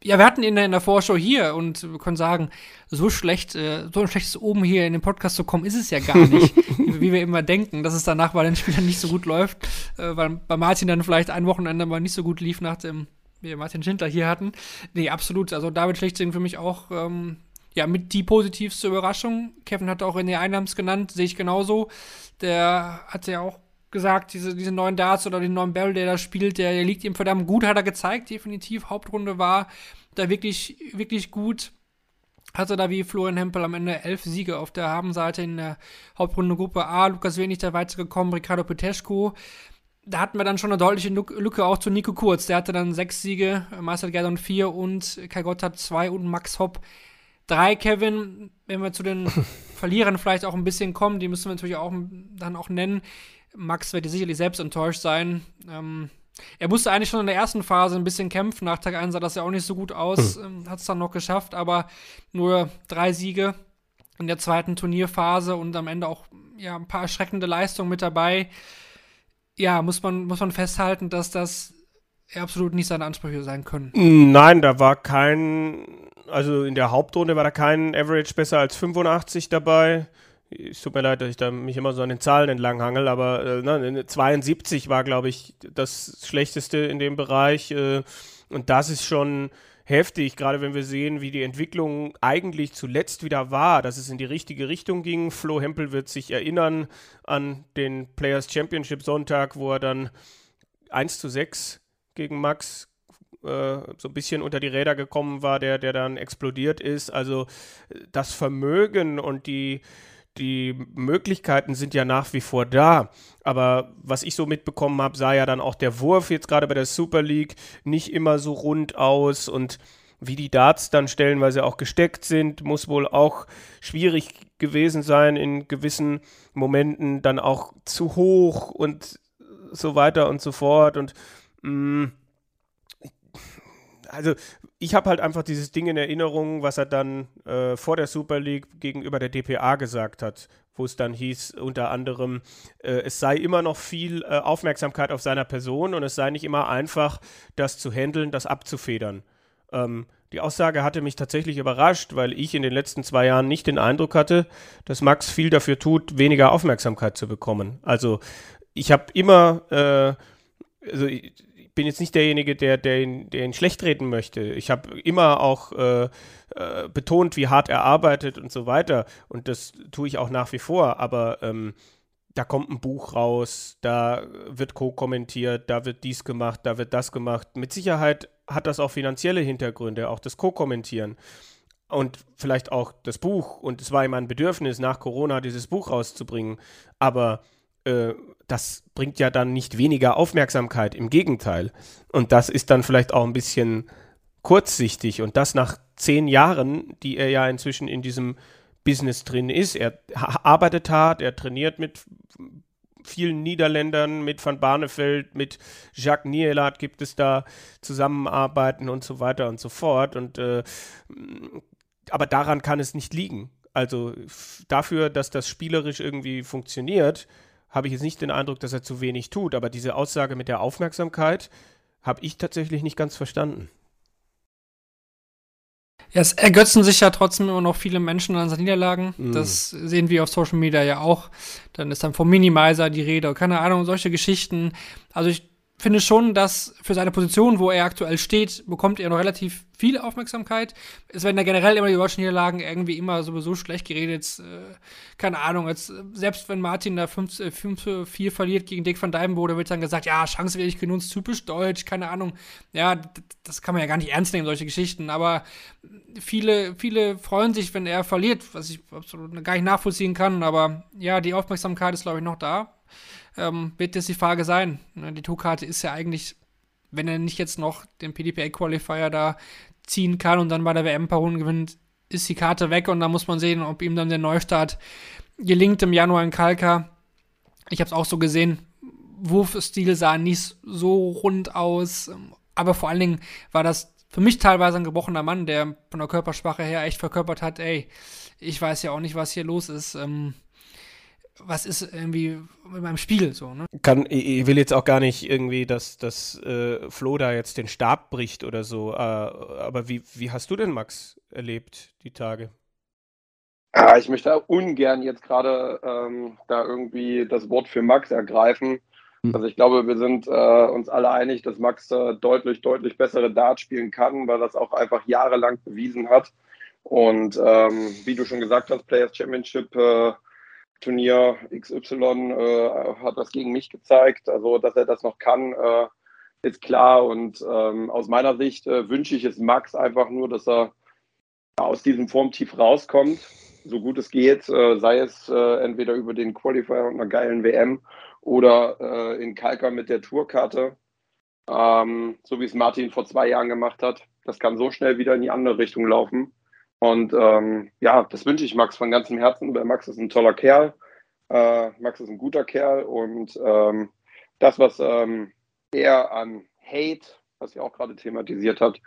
ja, wir hatten ihn in der Vorschau hier und wir können sagen, so schlecht, äh, so ein schlechtes Oben hier in den Podcast zu kommen, ist es ja gar nicht, wie wir immer denken, dass es danach bei den Spielern nicht so gut läuft, äh, weil bei Martin dann vielleicht ein Wochenende mal nicht so gut lief nach dem, wie wir Martin Schindler hier hatten. Nee, absolut. Also David Schlechtsing für mich auch, ähm, ja, mit die positivste Überraschung. Kevin hat auch in der Einnahmen genannt, sehe ich genauso. Der hat ja auch gesagt, diese, diese neuen Darts oder den neuen Barrel, der da spielt, der, der liegt ihm verdammt gut, hat er gezeigt, definitiv. Hauptrunde war da wirklich, wirklich gut. Hatte da wie Florian Hempel am Ende elf Siege auf der Habenseite in der Hauptrunde Gruppe A. Lukas Wenig da weitergekommen, Ricardo Peteschko. Da hatten wir dann schon eine deutliche Lücke auch zu Nico Kurz. Der hatte dann sechs Siege, Marcel Gerdon vier und Kai Gott hat zwei und Max Hopp drei. Kevin, wenn wir zu den Verlierern vielleicht auch ein bisschen kommen, die müssen wir natürlich auch dann auch nennen. Max wird sicherlich selbst enttäuscht sein. Ähm, er musste eigentlich schon in der ersten Phase ein bisschen kämpfen. Nach Tag 1 sah das ja auch nicht so gut aus. Mhm. Ähm, Hat es dann noch geschafft, aber nur drei Siege in der zweiten Turnierphase und am Ende auch ja, ein paar erschreckende Leistungen mit dabei. Ja, muss man, muss man festhalten, dass das absolut nicht seine Ansprüche sein können. Nein, da war kein, also in der Hauptrunde war da kein Average besser als 85 dabei es tut mir leid, dass ich da mich immer so an den Zahlen entlang hangel, aber äh, ne, 72 war, glaube ich, das Schlechteste in dem Bereich. Äh, und das ist schon heftig, gerade wenn wir sehen, wie die Entwicklung eigentlich zuletzt wieder war, dass es in die richtige Richtung ging. Flo Hempel wird sich erinnern an den Players Championship Sonntag, wo er dann 1 zu 6 gegen Max äh, so ein bisschen unter die Räder gekommen war, der, der dann explodiert ist. Also das Vermögen und die die Möglichkeiten sind ja nach wie vor da. Aber was ich so mitbekommen habe, sah ja dann auch der Wurf jetzt gerade bei der Super League nicht immer so rund aus und wie die Darts dann stellenweise auch gesteckt sind, muss wohl auch schwierig gewesen sein in gewissen Momenten, dann auch zu hoch und so weiter und so fort. Und mh, mm, also ich habe halt einfach dieses Ding in Erinnerung, was er dann äh, vor der Super League gegenüber der DPA gesagt hat, wo es dann hieß, unter anderem, äh, es sei immer noch viel äh, Aufmerksamkeit auf seiner Person und es sei nicht immer einfach, das zu handeln, das abzufedern. Ähm, die Aussage hatte mich tatsächlich überrascht, weil ich in den letzten zwei Jahren nicht den Eindruck hatte, dass Max viel dafür tut, weniger Aufmerksamkeit zu bekommen. Also ich habe immer, äh, also bin jetzt nicht derjenige, der, der, ihn, der ihn schlecht reden möchte. Ich habe immer auch äh, äh, betont, wie hart er arbeitet und so weiter. Und das tue ich auch nach wie vor. Aber ähm, da kommt ein Buch raus, da wird co-kommentiert, da wird dies gemacht, da wird das gemacht. Mit Sicherheit hat das auch finanzielle Hintergründe, auch das Co-Kommentieren und vielleicht auch das Buch. Und es war ihm ein Bedürfnis, nach Corona dieses Buch rauszubringen. Aber äh, das bringt ja dann nicht weniger Aufmerksamkeit, im Gegenteil. Und das ist dann vielleicht auch ein bisschen kurzsichtig und das nach zehn Jahren, die er ja inzwischen in diesem Business drin ist. Er arbeitet hart, er trainiert mit vielen Niederländern, mit Van Barneveld, mit Jacques Nielat gibt es da Zusammenarbeiten und so weiter und so fort. Und äh, aber daran kann es nicht liegen. Also dafür, dass das spielerisch irgendwie funktioniert, habe ich jetzt nicht den Eindruck, dass er zu wenig tut, aber diese Aussage mit der Aufmerksamkeit habe ich tatsächlich nicht ganz verstanden. Ja, es ergötzen sich ja trotzdem immer noch viele Menschen an seinen Niederlagen. Mhm. Das sehen wir auf Social Media ja auch. Dann ist dann vom Minimizer die Rede, keine Ahnung, solche Geschichten. Also ich finde schon, dass für seine Position, wo er aktuell steht, bekommt er noch relativ viel Aufmerksamkeit. Es werden ja generell immer die deutschen Niederlagen irgendwie immer sowieso schlecht geredet. Äh, keine Ahnung, jetzt, selbst wenn Martin da 5-4 äh, verliert gegen Dick van Dijvenbode, wird dann gesagt, ja, Chance werde ich genutzt, typisch deutsch, keine Ahnung. Ja, das kann man ja gar nicht ernst nehmen, solche Geschichten. Aber viele, viele freuen sich, wenn er verliert, was ich absolut gar nicht nachvollziehen kann. Aber ja, die Aufmerksamkeit ist, glaube ich, noch da ähm, wird jetzt die Frage sein. Ne, die Tourkarte ist ja eigentlich, wenn er nicht jetzt noch den PDPA-Qualifier da ziehen kann und dann bei der WM ein paar Runden gewinnt, ist die Karte weg und dann muss man sehen, ob ihm dann der Neustart gelingt im Januar in Kalka. Ich habe es auch so gesehen. Wurfstil sah nicht so rund aus, aber vor allen Dingen war das für mich teilweise ein gebrochener Mann, der von der Körpersprache her echt verkörpert hat, ey, ich weiß ja auch nicht, was hier los ist. Ähm, was ist irgendwie mit meinem Spiel so, ne? Kann, ich will jetzt auch gar nicht irgendwie, dass, dass äh, Flo da jetzt den Stab bricht oder so, äh, aber wie, wie hast du denn, Max, erlebt, die Tage? Ja, ich möchte ungern jetzt gerade ähm, da irgendwie das Wort für Max ergreifen. Hm. Also ich glaube, wir sind äh, uns alle einig, dass Max äh, deutlich, deutlich bessere Dart spielen kann, weil das auch einfach jahrelang bewiesen hat. Und ähm, wie du schon gesagt hast, Players Championship äh, Turnier XY äh, hat das gegen mich gezeigt. Also, dass er das noch kann, äh, ist klar. Und ähm, aus meiner Sicht äh, wünsche ich es Max einfach nur, dass er aus diesem Formtief rauskommt, so gut es geht, äh, sei es äh, entweder über den Qualifier und einer geilen WM oder äh, in Kalka mit der Tourkarte, ähm, so wie es Martin vor zwei Jahren gemacht hat. Das kann so schnell wieder in die andere Richtung laufen. Und ähm, ja, das wünsche ich Max von ganzem Herzen, weil Max ist ein toller Kerl. Äh, Max ist ein guter Kerl und ähm, das, was ähm, er an Hate, was ihr auch gerade thematisiert habt,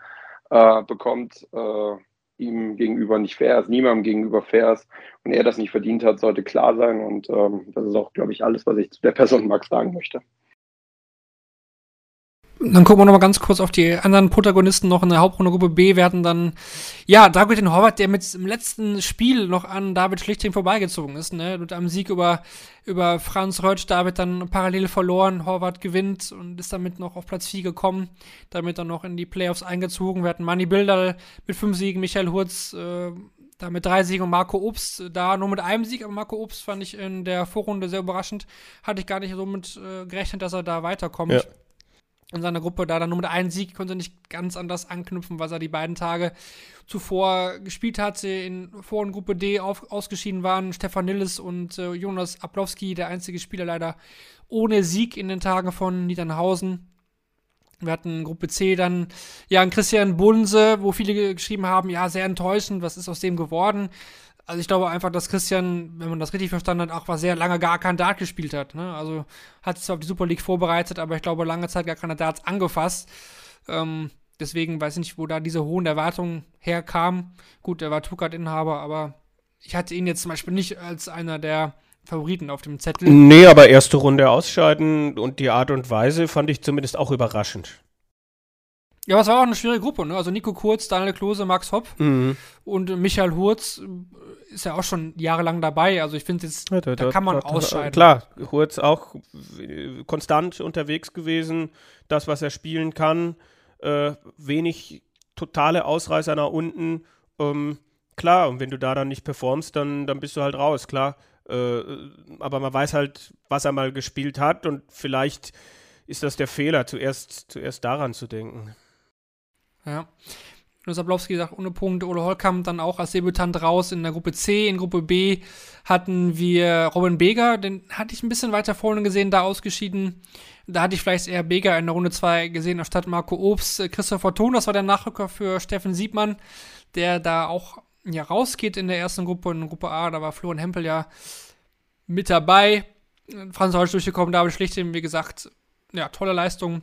äh, bekommt, äh, ihm gegenüber nicht fair ist, niemandem gegenüber fair ist und er das nicht verdient hat, sollte klar sein. Und ähm, das ist auch, glaube ich, alles, was ich zu der Person Max sagen möchte. Dann gucken wir nochmal ganz kurz auf die anderen Protagonisten noch in der Hauptrunde Gruppe B. Wir hatten dann, ja, Dragutin Horvath, der mit dem letzten Spiel noch an David Schlichting vorbeigezogen ist, ne? Mit einem Sieg über, über Franz Reutsch, David dann parallel verloren, Horvath gewinnt und ist damit noch auf Platz 4 gekommen, damit dann noch in die Playoffs eingezogen. Wir hatten Manny Bilder mit fünf Siegen, Michael Hurz, äh, da mit drei Siegen und Marco Obst da nur mit einem Sieg, aber Marco Obst fand ich in der Vorrunde sehr überraschend. Hatte ich gar nicht so mit äh, gerechnet, dass er da weiterkommt. Ja in seiner Gruppe da dann nur mit einem Sieg konnte nicht ganz anders anknüpfen, was er die beiden Tage zuvor gespielt hatte. In Vor- und Gruppe D auf, ausgeschieden waren Stefan Nilles und äh, Jonas Ablowski, der einzige Spieler leider ohne Sieg in den Tagen von Niedernhausen. Wir hatten Gruppe C dann, ja, Christian Bunse, wo viele geschrieben haben, ja, sehr enttäuschend, was ist aus dem geworden? Also ich glaube einfach, dass Christian, wenn man das richtig verstanden hat, auch was sehr lange gar kein Dart gespielt hat. Ne? Also hat sich zwar auf die Super League vorbereitet, aber ich glaube lange Zeit gar keine Darts angefasst. Ähm, deswegen weiß ich nicht, wo da diese hohen Erwartungen herkamen. Gut, er war Tukat-Inhaber, aber ich hatte ihn jetzt zum Beispiel nicht als einer der Favoriten auf dem Zettel. Nee, aber erste Runde ausscheiden und die Art und Weise fand ich zumindest auch überraschend. Ja, aber es war auch eine schwierige Gruppe, ne? Also Nico Kurz, Daniel Klose, Max Hopp mhm. und Michael Hurz äh, ist ja auch schon jahrelang dabei. Also ich finde jetzt, ja, da, da, kann man da, ausscheiden. Klar, Hurz auch konstant unterwegs gewesen, das, was er spielen kann, äh, wenig totale Ausreißer nach unten. Ähm, klar, und wenn du da dann nicht performst, dann, dann bist du halt raus, klar. Äh, aber man weiß halt, was er mal gespielt hat und vielleicht ist das der Fehler, zuerst, zuerst daran zu denken. Ja. Und sagt, ohne Punkte. Ole Holkamp dann auch als Debütant raus in der Gruppe C. In Gruppe B hatten wir Robin Beger, den hatte ich ein bisschen weiter vorne gesehen, da ausgeschieden. Da hatte ich vielleicht eher Beger in der Runde 2 gesehen, anstatt Marco Obst. Christopher Thon, das war der Nachrücker für Steffen Siebmann, der da auch ja, rausgeht in der ersten Gruppe. In Gruppe A, da war Florian Hempel ja mit dabei. Franz Holz durchgekommen, David Schlichting, wie gesagt, ja, tolle Leistung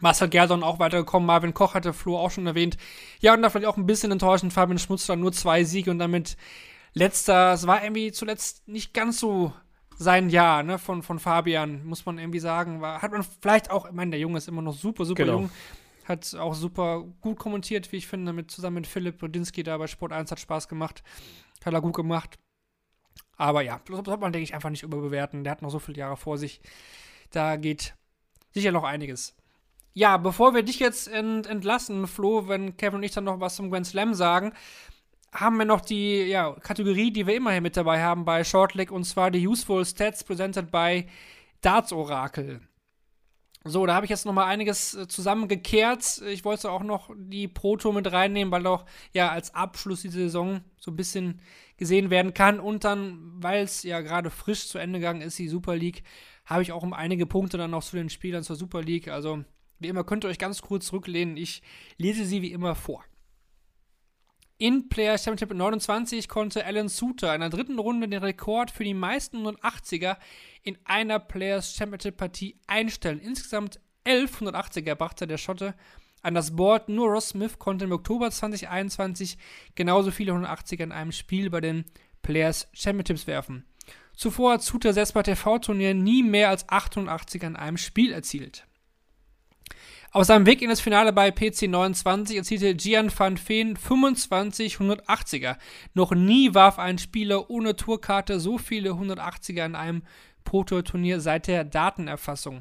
Marcel Gerson auch weitergekommen, Marvin Koch hatte Flo auch schon erwähnt. Ja, und da vielleicht auch ein bisschen enttäuschend, Fabian Schmutz dann nur zwei Siege und damit letzter, es war irgendwie zuletzt nicht ganz so sein Jahr, ne, von, von Fabian, muss man irgendwie sagen. War, hat man vielleicht auch, ich meine, der Junge ist immer noch super, super genau. jung, hat auch super gut kommentiert, wie ich finde, mit, zusammen mit Philipp Brodinski da bei Sport 1 hat Spaß gemacht. Hat er gut gemacht. Aber ja, das sollte man, denke ich, einfach nicht überbewerten. Der hat noch so viele Jahre vor sich. Da geht sicher noch einiges. Ja, bevor wir dich jetzt ent entlassen, Flo, wenn Kevin und ich dann noch was zum Grand Slam sagen, haben wir noch die ja, Kategorie, die wir immer hier mit dabei haben bei Shortleg, und zwar die Useful Stats presented by Darts Oracle. So, da habe ich jetzt noch mal einiges äh, zusammengekehrt. Ich wollte auch noch die Proto mit reinnehmen, weil auch ja als Abschluss diese Saison so ein bisschen gesehen werden kann. Und dann, weil es ja gerade frisch zu Ende gegangen ist, die Super League, habe ich auch um einige Punkte dann noch zu den Spielern zur Super League. Also, wie immer, könnt ihr euch ganz kurz zurücklehnen. Ich lese sie wie immer vor. In Player Championship 29 konnte Alan Suter in der dritten Runde den Rekord für die meisten 180er in einer Players Championship Partie einstellen. Insgesamt 11 180er brachte der Schotte an das Board. Nur Ross Smith konnte im Oktober 2021 genauso viele 180er in einem Spiel bei den Players Championships werfen. Zuvor hat Suter selbst bei TV-Turnieren nie mehr als 88er in einem Spiel erzielt. Auf seinem Weg in das Finale bei PC 29 erzielte Gian van Veen 25 180er. Noch nie warf ein Spieler ohne Tourkarte so viele 180er in einem Pro-Tour-Turnier seit der Datenerfassung.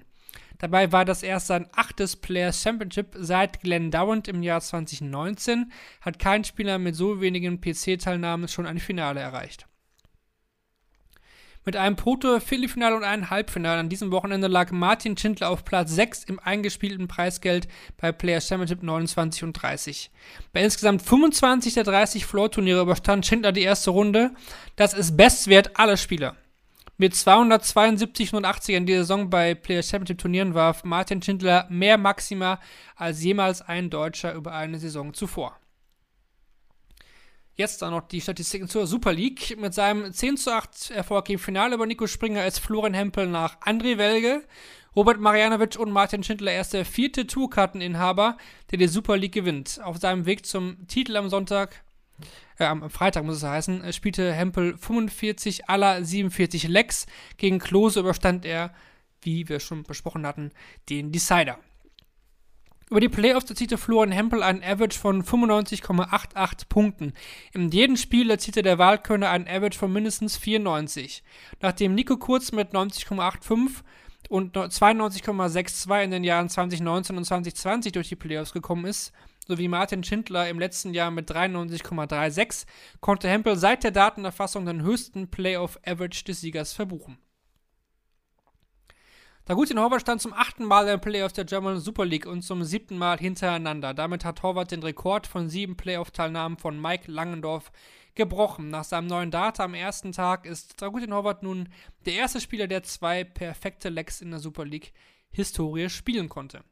Dabei war das erst sein achtes Players Championship seit Glenn Dowant im Jahr 2019, hat kein Spieler mit so wenigen PC-Teilnahmen schon ein Finale erreicht. Mit einem Proto-Viertelfinale und einem Halbfinale an diesem Wochenende lag Martin Schindler auf Platz 6 im eingespielten Preisgeld bei Players Championship 29 und 30. Bei insgesamt 25 der 30 Floor-Turniere überstand Schindler die erste Runde. Das ist Bestwert aller Spieler. Mit 272 und 80 in dieser Saison bei Players Championship Turnieren warf Martin Schindler mehr Maxima als jemals ein Deutscher über eine Saison zuvor. Jetzt dann noch die Statistiken zur Super League. Mit seinem 10 zu 8 Erfolg im Finale über Nico Springer ist Florian Hempel nach André Welge. Robert Marianovic und Martin Schindler erst der vierte Tourkarteninhaber, der die Super League gewinnt. Auf seinem Weg zum Titel am Sonntag, äh, am Freitag muss es heißen, spielte Hempel 45 aller 47 Lecks. Gegen Klose überstand er, wie wir schon besprochen hatten, den Decider. Über die Playoffs erzielte Florian Hempel einen Average von 95,88 Punkten. In jedem Spiel erzielte der Wahlkönner einen Average von mindestens 94. Nachdem Nico Kurz mit 90,85 und 92,62 in den Jahren 2019 und 2020 durch die Playoffs gekommen ist, sowie Martin Schindler im letzten Jahr mit 93,36, konnte Hempel seit der Datenerfassung den höchsten Playoff-Average des Siegers verbuchen. Dragutin Horvath stand zum achten Mal im Playoff der German Super League und zum siebten Mal hintereinander. Damit hat Horvath den Rekord von sieben Playoff-Teilnahmen von Mike Langendorf gebrochen. Nach seinem neuen Data am ersten Tag ist Dragutin Horvath nun der erste Spieler, der zwei perfekte Lecks in der Super League Historie spielen konnte.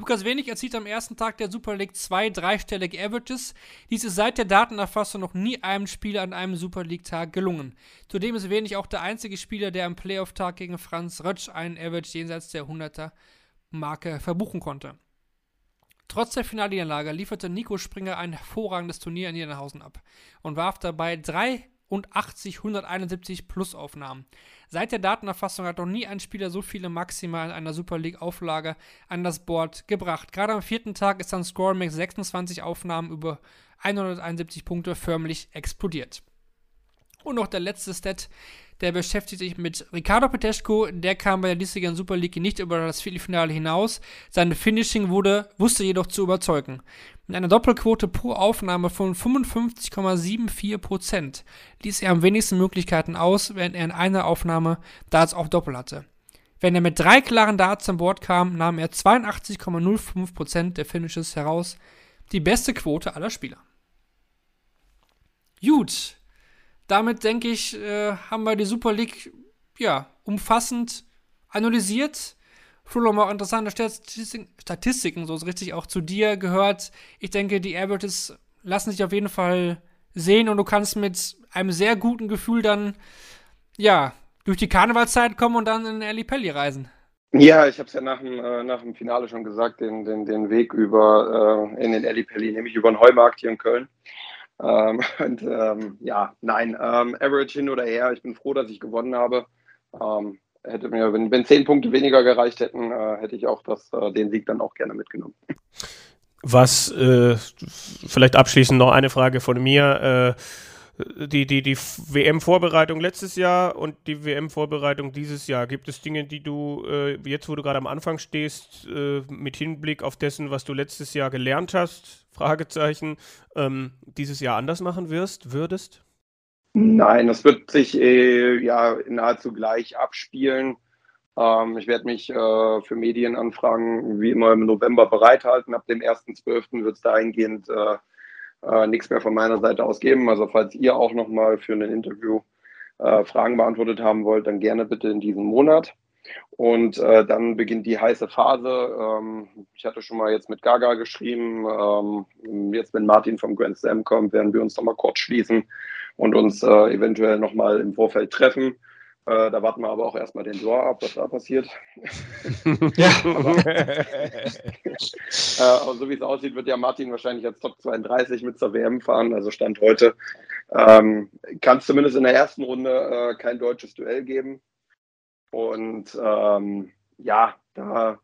Lukas Wenig erzielt am ersten Tag der Super League zwei dreistellige Averages. Dies ist seit der Datenerfassung noch nie einem Spieler an einem Super League-Tag gelungen. Zudem ist Wenig auch der einzige Spieler, der am Playoff-Tag gegen Franz Rötsch einen Average jenseits der 100er-Marke verbuchen konnte. Trotz der Finalniederlage lieferte Nico Springer ein hervorragendes Turnier in Niederhausen ab und warf dabei drei und 80 171 Plus-Aufnahmen. Seit der Datenerfassung hat noch nie ein Spieler so viele Maxima in einer Super League-Auflage an das Board gebracht. Gerade am vierten Tag ist dann Score mit 26 Aufnahmen über 171 Punkte förmlich explodiert. Und noch der letzte Stat, der beschäftigt sich mit Ricardo Peteschko. Der kam bei der Listigen Super League nicht über das Viertelfinale hinaus. Sein Finishing wurde, wusste jedoch zu überzeugen. Mit einer Doppelquote pro Aufnahme von 55,74% ließ er am wenigsten Möglichkeiten aus, während er in einer Aufnahme Darts auch Doppel hatte. Wenn er mit drei klaren Darts an Bord kam, nahm er 82,05% der Finishes heraus. Die beste Quote aller Spieler. Gut, damit denke ich, äh, haben wir die Super League ja umfassend analysiert. Fulham auch interessante Statistiken, so ist richtig auch zu dir gehört. Ich denke, die Averages lassen sich auf jeden Fall sehen und du kannst mit einem sehr guten Gefühl dann, ja, durch die Karnevalszeit kommen und dann in Ali Pelli reisen. Ja, ich habe es ja nach dem, äh, nach dem Finale schon gesagt, den, den, den Weg über äh, in den Ali Pelli, nämlich über den Heumarkt hier in Köln. Ähm, und ähm, ja, nein, ähm, Average hin oder her. Ich bin froh, dass ich gewonnen habe. Ähm, hätte mir, wenn, wenn zehn Punkte weniger gereicht hätten, äh, hätte ich auch das, äh, den Sieg dann auch gerne mitgenommen. Was, äh, vielleicht abschließend noch eine Frage von mir. Äh, die, die, die WM-Vorbereitung letztes Jahr und die WM-Vorbereitung dieses Jahr. Gibt es Dinge, die du äh, jetzt, wo du gerade am Anfang stehst, äh, mit Hinblick auf dessen, was du letztes Jahr gelernt hast, Fragezeichen, ähm, dieses Jahr anders machen wirst, würdest? Nein, das wird sich äh, ja nahezu gleich abspielen. Ähm, ich werde mich äh, für Medienanfragen wie immer im November bereithalten. Ab dem 1.12. wird es dahingehend äh, nichts mehr von meiner Seite aus geben. Also falls ihr auch nochmal für ein Interview äh, Fragen beantwortet haben wollt, dann gerne bitte in diesem Monat. Und äh, dann beginnt die heiße Phase. Ähm, ich hatte schon mal jetzt mit Gaga geschrieben. Ähm, jetzt, wenn Martin vom Grand Slam kommt, werden wir uns nochmal kurz schließen und uns äh, eventuell nochmal im Vorfeld treffen. Äh, da warten wir aber auch erstmal den Draw ab, was da passiert. ja. aber, äh, so wie es aussieht, wird ja Martin wahrscheinlich als Top 32 mit zur WM fahren. Also Stand heute ähm, kann es zumindest in der ersten Runde äh, kein deutsches Duell geben. Und ähm, ja, da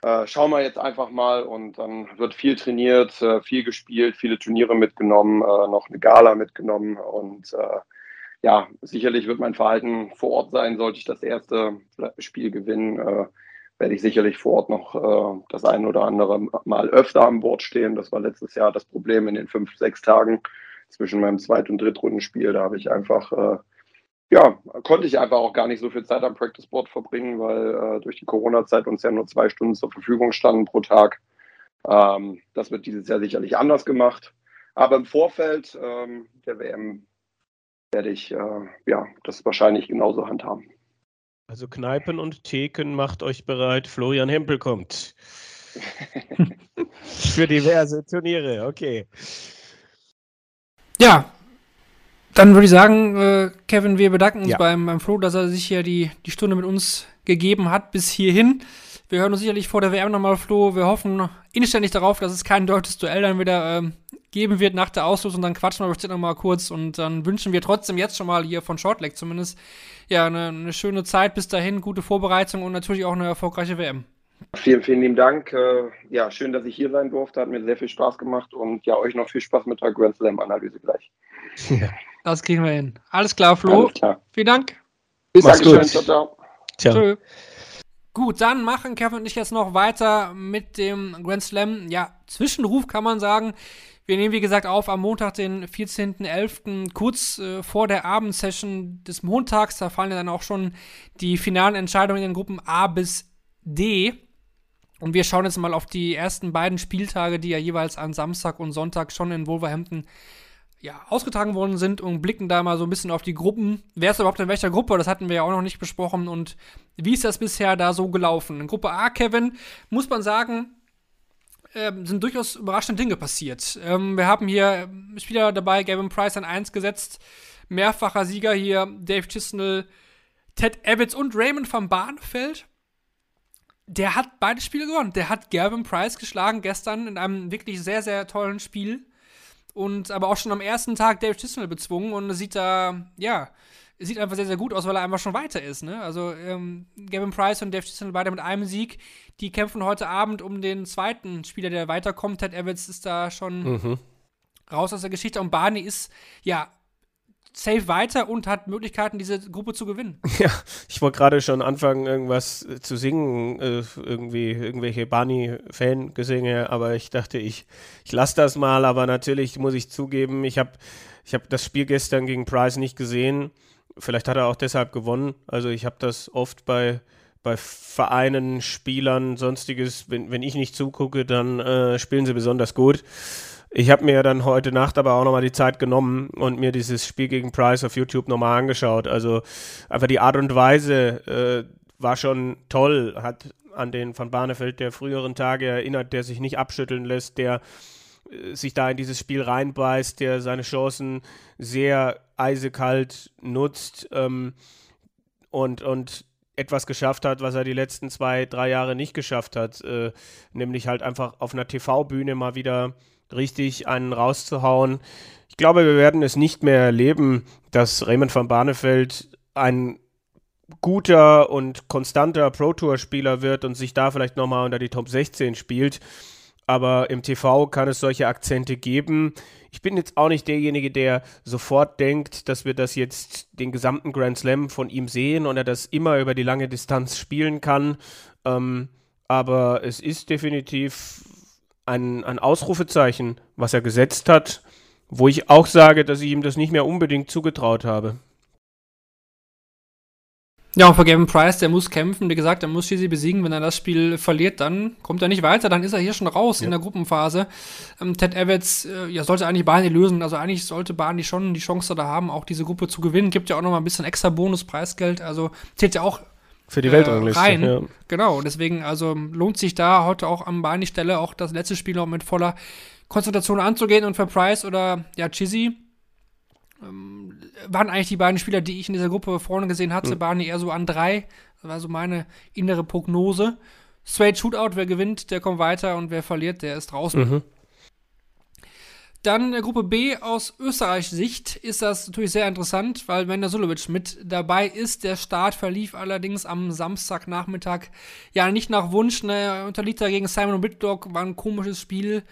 äh, schauen wir jetzt einfach mal und dann wird viel trainiert, äh, viel gespielt, viele Turniere mitgenommen, äh, noch eine Gala mitgenommen und ja, sicherlich wird mein Verhalten vor Ort sein, sollte ich das erste Spiel gewinnen, äh, werde ich sicherlich vor Ort noch äh, das ein oder andere Mal öfter an Bord stehen. Das war letztes Jahr das Problem in den fünf, sechs Tagen zwischen meinem Zweit- und Drittrundenspiel. Da habe ich einfach ja, konnte ich einfach auch gar nicht so viel Zeit am Practice Board verbringen, weil äh, durch die Corona-Zeit uns ja nur zwei Stunden zur Verfügung standen pro Tag. Ähm, das wird dieses Jahr sicherlich anders gemacht. Aber im Vorfeld ähm, der WM werde ich äh, ja, das wahrscheinlich genauso handhaben. Also Kneipen und Theken macht euch bereit, Florian Hempel kommt. Für diverse Turniere, okay. Ja, dann würde ich sagen, äh, Kevin, wir bedanken uns Ja. beim, beim Flo, dass er sich hier die, die Stunde mit uns gegeben hat bis hierhin. Wir hören uns sicherlich vor der WM nochmal, Flo. Wir hoffen inständig darauf, dass es kein deutsches Duell dann wieder ähm, geben wird nach der Auslosung. Dann quatschen wir bestimmt nochmal kurz und dann wünschen wir trotzdem jetzt schon mal hier von Shortleg zumindest ja eine, eine schöne Zeit bis dahin, gute Vorbereitung und natürlich auch eine erfolgreiche WM. Vielen, vielen lieben Dank. Äh, ja, schön, dass ich hier sein durfte. Hat mir sehr viel Spaß gemacht und ja, euch noch viel Spaß mit der Grand Slam-Analyse gleich. Das kriegen wir hin. Alles klar, Flo. Alles klar. Vielen Dank. Bis gut. Ciao, ciao. Tja. Tschö. Gut, dann machen Kevin und ich jetzt noch weiter mit dem Grand Slam. Ja, Zwischenruf kann man sagen. Wir nehmen, wie gesagt, auf am Montag, den 14.11., kurz äh, vor der Abendsession des Montags. Da fallen ja dann auch schon die finalen Entscheidungen in den Gruppen A bis D. Und wir schauen jetzt mal auf die ersten beiden Spieltage, die ja jeweils an Samstag und Sonntag schon in Wolverhampton ja, ausgetragen worden sind und blicken da mal so ein bisschen auf die Gruppen. Wer ist überhaupt in welcher Gruppe? Das hatten wir ja auch noch nicht besprochen. Und wie ist das bisher da so gelaufen? In Gruppe A, Kevin, muss man sagen, ähm, sind durchaus überraschende Dinge passiert. Ähm, wir haben hier Spieler dabei, Gavin Price an 1 gesetzt, mehrfacher Sieger hier, Dave Chisnell, Ted Evans und Raymond van Barneveld. Der hat beide Spiele gewonnen. Der hat Gavin Price geschlagen gestern in einem wirklich sehr, sehr tollen Spiel und aber auch schon am ersten Tag Dave Chisnell bezwungen und es sieht da, ja, es sieht einfach sehr, sehr gut aus, weil er einfach schon weiter ist, ne? Also ähm, Gavin Price und Dave Chisnell beide mit einem Sieg, die kämpfen heute Abend um den zweiten Spieler, der weiterkommt. Ted Evans ist da schon Mhm. raus aus der Geschichte und Barney ist, ja, safe weiter und hat Möglichkeiten, diese Gruppe zu gewinnen. Ja, ich wollte gerade schon anfangen, irgendwas zu singen, äh, irgendwie irgendwelche Barney-Fan-Gesänge, aber ich dachte, ich, ich lasse das mal, aber natürlich muss ich zugeben, ich habe ich hab das Spiel gestern gegen Price nicht gesehen. Vielleicht hat er auch deshalb gewonnen. Also ich habe das oft bei, bei Vereinen, Spielern, sonstiges, wenn, wenn ich nicht zugucke, dann äh, spielen sie besonders gut. Ich habe mir dann heute Nacht aber auch nochmal die Zeit genommen und mir dieses Spiel gegen Price auf YouTube nochmal angeschaut. Also einfach die Art und Weise äh, war schon toll, hat an den von Barnefeld der früheren Tage erinnert, der sich nicht abschütteln lässt, der äh, sich da in dieses Spiel reinbeißt, der seine Chancen sehr eisekalt nutzt ähm, und, und etwas geschafft hat, was er die letzten zwei, drei Jahre nicht geschafft hat, äh, nämlich halt einfach auf einer TV-Bühne mal wieder richtig einen rauszuhauen. Ich glaube, wir werden es nicht mehr erleben, dass Raymond van Barneveld ein guter und konstanter Pro Tour Spieler wird und sich da vielleicht nochmal unter die Top 16 spielt. Aber im TV kann es solche Akzente geben. Ich bin jetzt auch nicht derjenige, der sofort denkt, dass wir das jetzt den gesamten Grand Slam von ihm sehen und er das immer über die lange Distanz spielen kann. Ähm, aber es ist definitiv ein, ein Ausrufezeichen, was er gesetzt hat, wo ich auch sage, dass ich ihm das nicht mehr unbedingt zugetraut habe. Ja, und für Gavin Price, der muss kämpfen. Wie gesagt, er muss Chizzy besiegen. Wenn er das Spiel verliert, dann kommt er nicht weiter. Dann ist er hier schon raus ja. in der Gruppenphase. Ähm, Ted Evans äh, ja, sollte eigentlich Barney lösen. Also eigentlich sollte Barney schon die Chance da haben, auch diese Gruppe zu gewinnen. Gibt ja auch noch mal ein bisschen extra Bonus-Preisgeld. Also zählt ja auch für die äh, Weltrangliste. Rein. Ja. Genau, deswegen also lohnt sich da heute auch am Barney-Stelle auch das letzte Spiel noch mit voller Konzentration anzugehen. Und für Price oder ja, Chizzy ähm, waren eigentlich die beiden Spieler, die ich in dieser Gruppe vorne gesehen hatte, mhm. waren eher so an drei. Das war so meine innere Prognose. Straight Shootout, wer gewinnt, der kommt weiter und wer verliert, der ist draußen. Mhm. Dann Gruppe B aus Österreichs Sicht ist das natürlich sehr interessant, weil Mender Sulovic mit dabei ist. Der Start verlief allerdings am Samstagnachmittag ja nicht nach Wunsch. Ne, unterliegt da gegen Simon Whitlock, war ein komisches Spiel.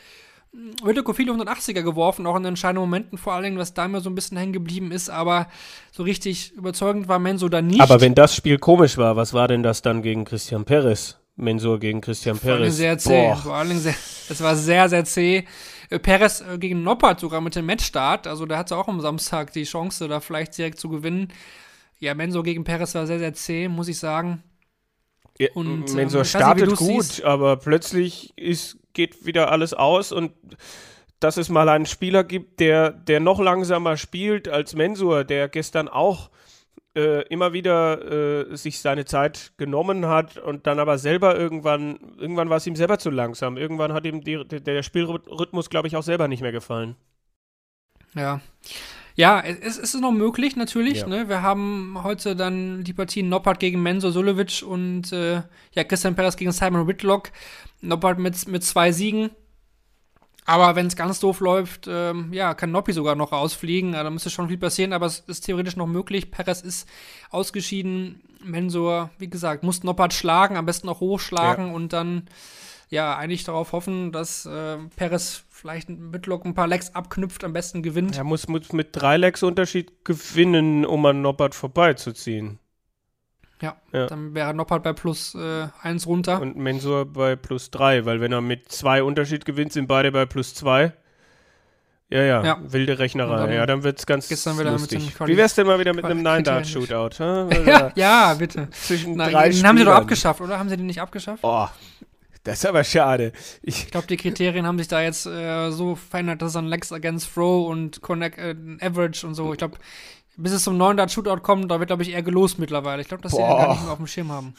Whittaker viele 180er geworfen, auch in entscheidenden Momenten vor allen Dingen, was da immer so ein bisschen hängen geblieben ist, aber so richtig überzeugend war Menso da nicht. Aber wenn das Spiel komisch war, was war denn das dann gegen Christian Perez? Mensur gegen Christian Perez. Allem sehr zäh. Vor allen Dingen sehr, das war sehr, sehr zäh. Äh, Perez äh, gegen Noppert sogar mit dem Matchstart, also da hatte auch am Samstag die Chance, da vielleicht direkt zu gewinnen. Ja, Menso gegen Perez war sehr, sehr zäh, muss ich sagen. Ja, und Mensur ähm, startet nicht, gut, siehst. aber plötzlich ist geht wieder alles aus und dass es mal einen Spieler gibt, der, der noch langsamer spielt als Mensur, der gestern auch äh, immer wieder äh, sich seine Zeit genommen hat und dann aber selber irgendwann, irgendwann war es ihm selber zu langsam. Irgendwann hat ihm die, der Spielrhythmus, glaube ich, auch selber nicht mehr gefallen. Ja. Ja, es, es ist noch möglich, natürlich. Ja. Ne? Wir haben heute dann die Partien Noppert gegen Menzo Sulovic und äh, ja, Christian Perez gegen Simon Whitlock. Noppert mit, mit zwei Siegen. Aber wenn es ganz doof läuft, ähm, ja, kann Noppi sogar noch rausfliegen. Da müsste schon viel passieren, aber es ist theoretisch noch möglich. Perez ist ausgeschieden. Mensor, wie gesagt, muss Noppert schlagen, am besten auch hochschlagen ja. und dann ja eigentlich darauf hoffen, dass äh, Perez vielleicht mit Lock ein paar Legs abknüpft, am besten gewinnt. Er muss mit, mit drei Legs Unterschied gewinnen, um an Noppert vorbeizuziehen. Ja, ja, dann wäre Noppert bei plus äh, 1 runter. Und Mensur bei plus 3, weil wenn er mit zwei Unterschied gewinnt, sind beide bei plus 2. Ja, ja, ja, wilde Rechnerei. Dann ja, dann wird es ganz lustig. Wie wär's denn mal wieder mit einem Nine-Dart-Shootout? ja, ja, bitte. Zwischen Na, drei Den haben sie doch abgeschafft, oder? Haben sie den nicht abgeschafft? Oh, das ist aber schade. Ich, ich glaube, die Kriterien haben sich da jetzt äh, so verändert, dass dann Lex against Throw und Connect, äh, Average und so. Ich glaube, bis es zum neuen Dart Shootout kommt, da wird, glaube ich, eher gelost mittlerweile. Ich glaube, dass sie ja gar nicht mehr auf dem Schirm haben.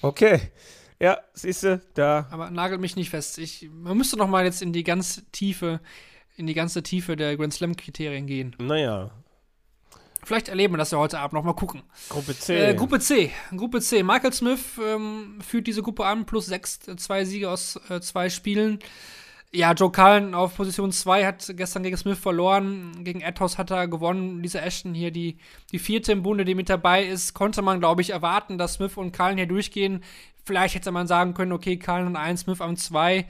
Okay. Ja, siehst du, da. Aber nagelt mich nicht fest. Ich, man müsste noch mal jetzt in die ganz tiefe, in die ganze Tiefe der Grand Slam Kriterien gehen. Naja, Vielleicht erleben wir das ja heute Abend noch mal gucken. Gruppe C. Äh, Gruppe C. Gruppe C. Michael Smith ähm, führt diese Gruppe an, plus sechs, äh, zwei Siege aus äh, zwei Spielen. Ja, Joe Cullen auf Position 2 hat gestern gegen Smith verloren. Gegen Athos hat er gewonnen. Lisa Ashton hier, die, die vierte im Bunde, die mit dabei ist, konnte man, glaube ich, erwarten, dass Smith und Cullen hier durchgehen. Vielleicht hätte man sagen können, okay, Cullen an 1, Smith an 2.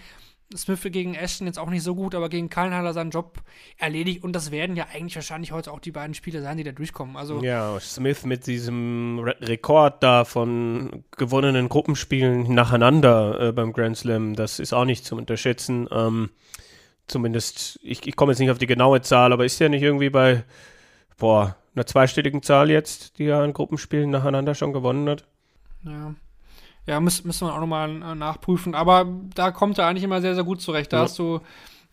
Smith gegen Ashton jetzt auch nicht so gut, aber gegen Cullen hat er seinen Job erledigt und das werden ja eigentlich wahrscheinlich heute auch die beiden Spieler sein, die da durchkommen. Also ja, Smith mit diesem Re Rekord da von gewonnenen Gruppenspielen nacheinander äh, beim Grand Slam, das ist auch nicht zu unterschätzen. Ähm, zumindest, ich, ich komme jetzt nicht auf die genaue Zahl, aber ist ja nicht irgendwie bei boah, einer zweistelligen Zahl jetzt, die er an Gruppenspielen nacheinander schon gewonnen hat? Ja. Ja, müssen müssen wir auch nochmal äh, nachprüfen. Aber da kommt er eigentlich immer sehr, sehr gut zurecht. Da ja. hast du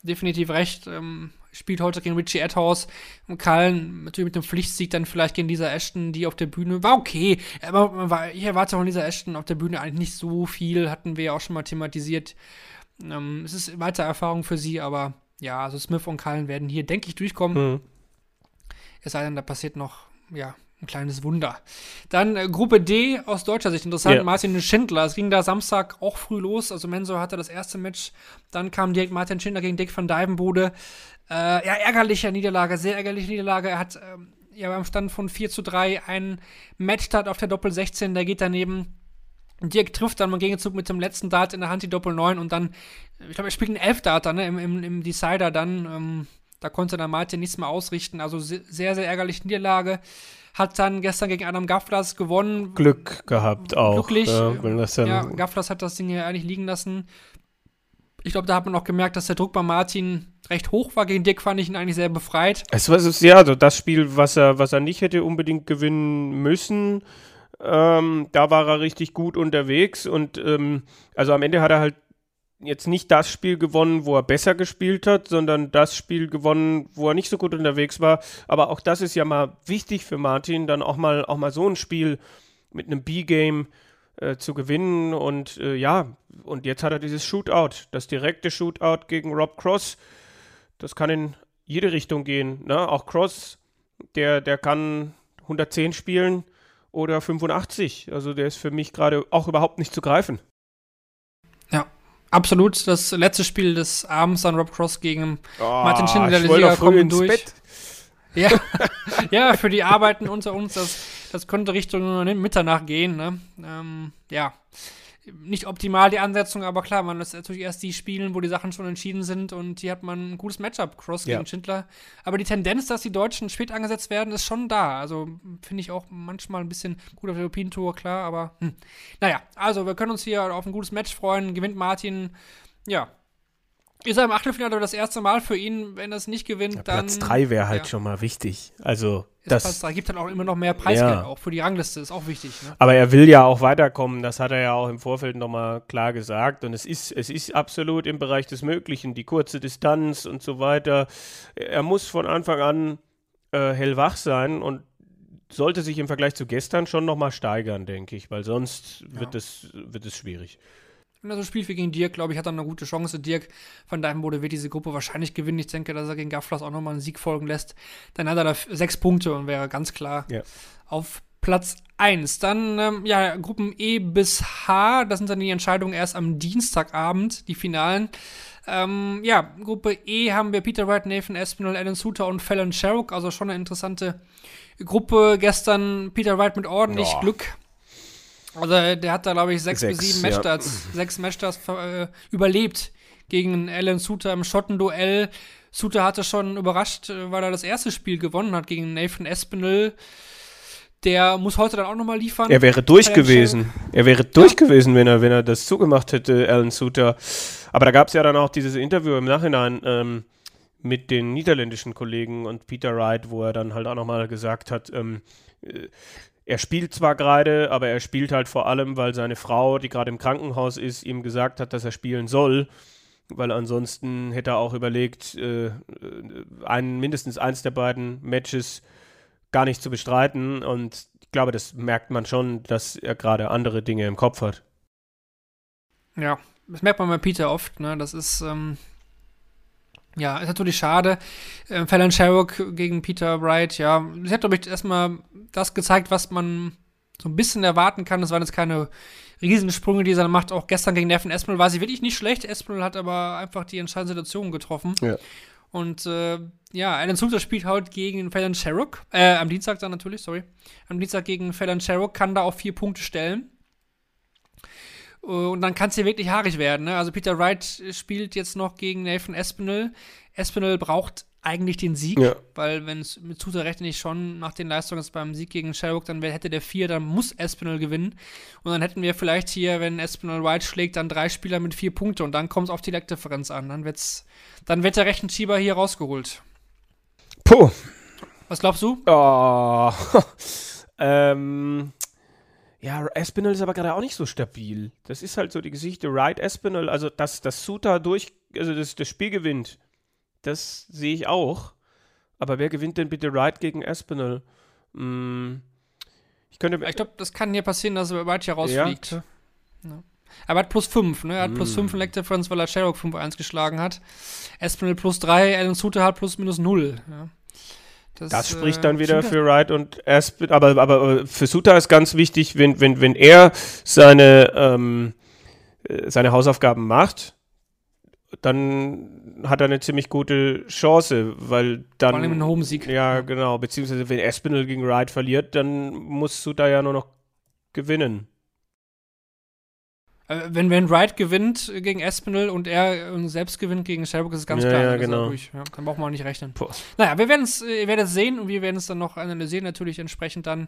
definitiv recht. Ähm, spielt heute gegen Richie Adhouse und Kallen natürlich mit dem Pflichtsieg dann vielleicht gegen Lisa Ashton, die auf der Bühne war okay. Aber ich erwarte von Lisa Ashton auf der Bühne eigentlich nicht so viel, hatten wir ja auch schon mal thematisiert. Ähm, es ist weiter Erfahrung für sie, aber ja, also Smith und Kallen werden hier, denke ich, durchkommen. Mhm. Es sei denn, da passiert noch, ja, ein kleines Wunder. Dann äh, Gruppe D aus deutscher Sicht interessant. Ja. Martin Schindler. Es ging da Samstag auch früh los. Also Mensor hatte das erste Match. Dann kam direkt Martin Schindler gegen Dick van Dijvenbode. Äh, ja, ärgerliche Niederlage, sehr ärgerliche Niederlage. Er hat ähm, ja beim Stand von 4 zu 3 ein Matchstart auf der Doppel 16, der geht daneben. Dirk trifft dann im Gegenzug mit dem letzten Dart in der Hand die Doppel 9 und dann, ich glaube, er spielt einen 11 Darter, ne, im, im, im Decider dann. Ähm, da konnte dann Martin nichts mehr ausrichten. Also sehr, sehr ärgerliche Niederlage. Hat dann gestern gegen Adam Gafflas gewonnen. Glück gehabt auch. Glücklich. Ja, wenn das dann ja, Gafflas hat das Ding ja eigentlich liegen lassen. Ich glaube, da hat man auch gemerkt, dass der Druck bei Martin recht hoch war. Gegen Dirk fand ich ihn eigentlich sehr befreit. Es war es ja also das Spiel, was er, was er nicht hätte unbedingt gewinnen müssen. Ähm, da war er richtig gut unterwegs und ähm, also am Ende hat er halt jetzt nicht das Spiel gewonnen, wo er besser gespielt hat, sondern das Spiel gewonnen, wo er nicht so gut unterwegs war. Aber auch das ist ja mal wichtig für Martin, dann auch mal auch mal so ein Spiel mit einem B-Game äh, zu gewinnen und äh, ja, und jetzt hat er dieses Shootout, das direkte Shootout gegen Rob Cross. Das kann in jede Richtung gehen. Ne? Auch Cross, der, der kann 110 spielen oder 85. Also der ist für mich gerade auch überhaupt nicht zu greifen. Absolut. Das letzte Spiel des Abends an Rob Cross gegen Oh, Martin Schindler, der ich früh kommen durch. Bett. Ja, ja, für die Arbeiten unter uns, das, das könnte Richtung Mitternacht gehen. Ne? Ähm, ja, nicht optimal die Ansetzung, aber klar, man ist natürlich erst die spielen, wo die Sachen schon entschieden sind und hier hat man ein gutes Matchup, Cross Ja. gegen Schindler. Aber die Tendenz, dass die Deutschen spät angesetzt werden, ist schon da. Also finde ich auch manchmal ein bisschen gut auf der European Tour, klar, aber hm. naja, also wir können uns hier auf ein gutes Match freuen. Gewinnt Martin, ja. Ist er im Achtelfinale das erste Mal für ihn, wenn er es nicht gewinnt, Ja, dann. Platz 3 wäre halt ja. schon mal wichtig. Also Platz das, 3 gibt dann auch immer noch mehr Preisgeld, Ja. auch für die Rangliste, ist auch wichtig. Ne? aber er will ja auch weiterkommen. Das hat er ja auch im Vorfeld nochmal klar gesagt. Und es ist, es ist absolut im Bereich des Möglichen. Die kurze Distanz und so weiter. Er muss von Anfang an äh, hellwach sein und sollte sich im Vergleich zu gestern schon nochmal steigern, denke ich, weil sonst wird, es, wird es schwierig. Wenn er so spielt wie gegen Dirk, glaube ich, hat er eine gute Chance. Dirk von Dijvenbode wird diese Gruppe wahrscheinlich gewinnen. Ich denke, dass er gegen Gafflas auch nochmal einen Sieg folgen lässt. Dann hat er da sechs Punkte und wäre ganz klar Ja. auf Platz 1. Dann, ähm, ja, Gruppen E bis H, das sind dann die Entscheidungen erst am Dienstagabend, die Finalen. Ähm, ja, Gruppe E haben wir Peter Wright, Nathan Espinel, Alan Suter und Fallon Sherrock, also schon eine interessante Gruppe. Gestern Peter Wright mit ordentlich Ja. Glück. Also der hat da, glaube ich, sechs, bis Sechs, sieben ja. Matchstarts, sechs Matchstarts äh, überlebt gegen Alan Suter im Schottenduell. Suter hatte schon überrascht, äh, weil er das erste Spiel gewonnen hat gegen Nathan Espinel. Der muss heute dann auch nochmal liefern. Er wäre durch gewesen. Er wäre durch gewesen, wenn er, wenn er das zugemacht hätte, Alan Suter. Aber da gab es ja dann auch dieses Interview im Nachhinein ähm, mit den niederländischen Kollegen und Peter Wright, wo er dann halt auch nochmal gesagt hat, ähm, äh, er spielt zwar gerade, aber er spielt halt vor allem, weil seine Frau, die gerade im Krankenhaus ist, ihm gesagt hat, dass er spielen soll. Weil ansonsten hätte er auch überlegt, äh, äh, einen, mindestens eins der beiden Matches gar nicht zu bestreiten. Und ich glaube, das merkt man schon, dass er gerade andere Dinge im Kopf hat. Ja, das merkt man bei Peter oft, ne? Das ist, ähm, ja, ist natürlich schade. Ähm, Fallon Sherrock gegen Peter Wright, ja. Sie hat, glaube ich, erstmal das gezeigt, was man so ein bisschen erwarten kann. Das waren jetzt keine Riesensprünge, die sie dann macht. Auch gestern gegen Neffen Espinel war sie wirklich nicht schlecht. Espinel hat aber einfach die entscheidende Situation getroffen. Ja. Und äh, ja, Alan Suter spielt heute gegen Fallon Sherrock. Äh, am Dienstag dann natürlich, sorry. Am Dienstag gegen Fallon Sherrock kann da auf vier Punkte stellen. Äh, Und dann kann es hier wirklich haarig werden. Ne? Also Peter Wright spielt jetzt noch gegen Nathan Espinel. Espinel braucht eigentlich den Sieg, Ja. weil wenn es mit Suter rechne ich schon nach den Leistungen jetzt beim Sieg gegen Sherrock, dann hätte der vier, dann muss Espinel gewinnen. Und dann hätten wir vielleicht hier, wenn Espinel Wright schlägt, dann drei Spieler mit vier Punkte und dann kommt es auf die Leckdifferenz an. Dann, wird's, dann wird der Rechenschieber hier rausgeholt. Puh. Was glaubst du? Oh. ähm. Ja, Espinel ist aber gerade auch nicht so stabil. Das ist halt so die Geschichte. Right Espinel, also dass das Suter durch, also das, das Spiel gewinnt, das sehe ich auch. Aber wer gewinnt denn bitte Right gegen Espinel? Hm. Ich könnte. Ich glaube, das kann hier passieren, dass Wright hier ja. rausfliegt. Ja. Aber er hat plus 5, ne? Er hat plus Mm. 5 in Leg Difference, weil er Sherrock 5-1 geschlagen hat. Espinel plus 3, Alan Suter hat plus minus 0. Ja. Das spricht äh, dann wieder stimmt für Wright und Aspen, aber, aber äh, für Suter ist ganz wichtig, wenn, wenn, wenn er seine, ähm, äh, seine Hausaufgaben macht dann hat er eine ziemlich gute Chance, weil dann. Vor allem einen Home-Sieg. Ja, genau. Beziehungsweise, wenn Espinel gegen Wright verliert, dann du da ja nur noch gewinnen. Äh, Wenn, wenn Wright gewinnt gegen Espinel und er äh, selbst gewinnt gegen Sherbrooke, ist es ganz Ja, klar. ja, er genau. durch. Ja, dann braucht man auch nicht rechnen. Boah. Naja, wir werden es, äh, ihr werdet es sehen und wir werden es dann noch analysieren, natürlich entsprechend dann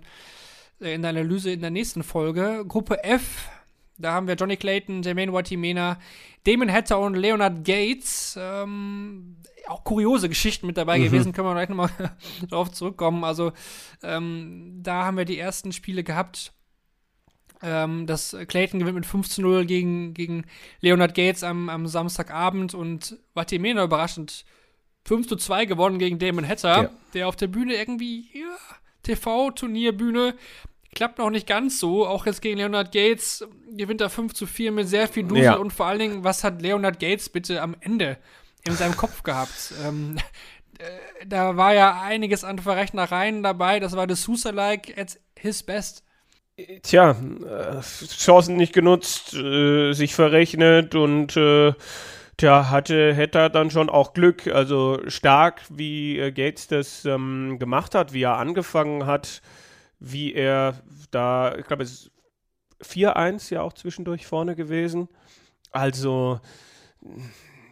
äh, in der Analyse in der nächsten Folge. Gruppe F, da haben wir Johnny Clayton, Jermaine Watimena, Damon Hatter und Leonard Gates. Ähm, auch kuriose Geschichten mit dabei Mhm. gewesen, können wir gleich nochmal drauf zurückkommen. Also, ähm, da haben wir die ersten Spiele gehabt. Ähm, das Clayton gewinnt mit 5 zu 0 gegen, gegen Leonard Gates am, am Samstagabend und Watimena überraschend 5 zu 2 gewonnen gegen Damon Hatter, Ja. der auf der Bühne irgendwie, ja, TV-Turnierbühne, klappt noch nicht ganz so. Auch jetzt gegen Leonard Gates gewinnt er 5 zu 4 mit sehr viel Dusel Ja. und vor allen Dingen, was hat Leonard Gates bitte am Ende in seinem Kopf gehabt? Ähm, äh, da war ja einiges an Verrechnereien dabei, das war das Sousa-like at his best. Tja, äh, Chancen nicht genutzt, äh, sich verrechnet und äh, tja, hatte, hätte dann schon auch Glück. Also stark, wie Gates das ähm, gemacht hat, wie er angefangen hat, wie er da, ich glaube, es ist 4-1 ja auch zwischendurch vorne gewesen. Also,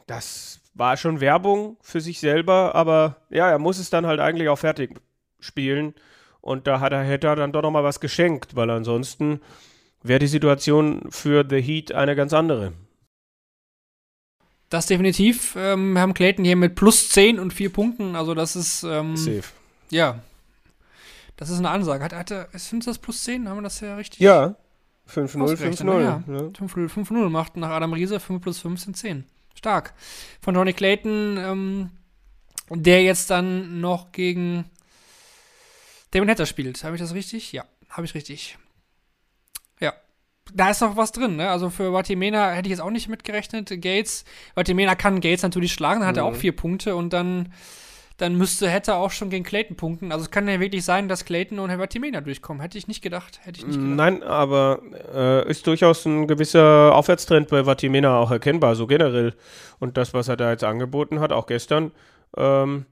das war schon Werbung für sich selber, aber ja, er muss es dann halt eigentlich auch fertig spielen. Und da hat er, hätte er dann doch nochmal was geschenkt, weil ansonsten wäre die Situation für The Heat eine ganz andere. Das definitiv. Ähm, wir haben Clayton hier mit plus 10 und 4 Punkten. Also, das ist, ähm, Safe. ja. Das ist eine Ansage. Hat, hat er, sind das plus 10? Haben wir das ja richtig? Ja, 5-0, Ausgerechnet, 5-0. ja. Ja. 5-0 5-0 macht nach Adam Riese 5 plus 5 sind 10. Stark. Von Johnny Clayton, ähm, der jetzt dann noch gegen Damon Hatter spielt. Habe ich das richtig? Ja, habe ich richtig. Ja. Da ist noch was drin, ne? Also für Watimena hätte ich jetzt auch nicht mitgerechnet. Gates, Watimena kann Gates natürlich schlagen, dann hat er Mhm. auch vier Punkte und dann, dann müsste Hatter auch schon gegen Clayton punkten. Also es kann ja wirklich sein, dass Clayton und Watimena durchkommen. Hätte ich nicht gedacht. Hätte ich nicht gedacht. Nein, aber äh, ist durchaus ein gewisser Aufwärtstrend bei Vatimena auch erkennbar, so generell. Und das, was er da jetzt angeboten hat, auch gestern, ähm,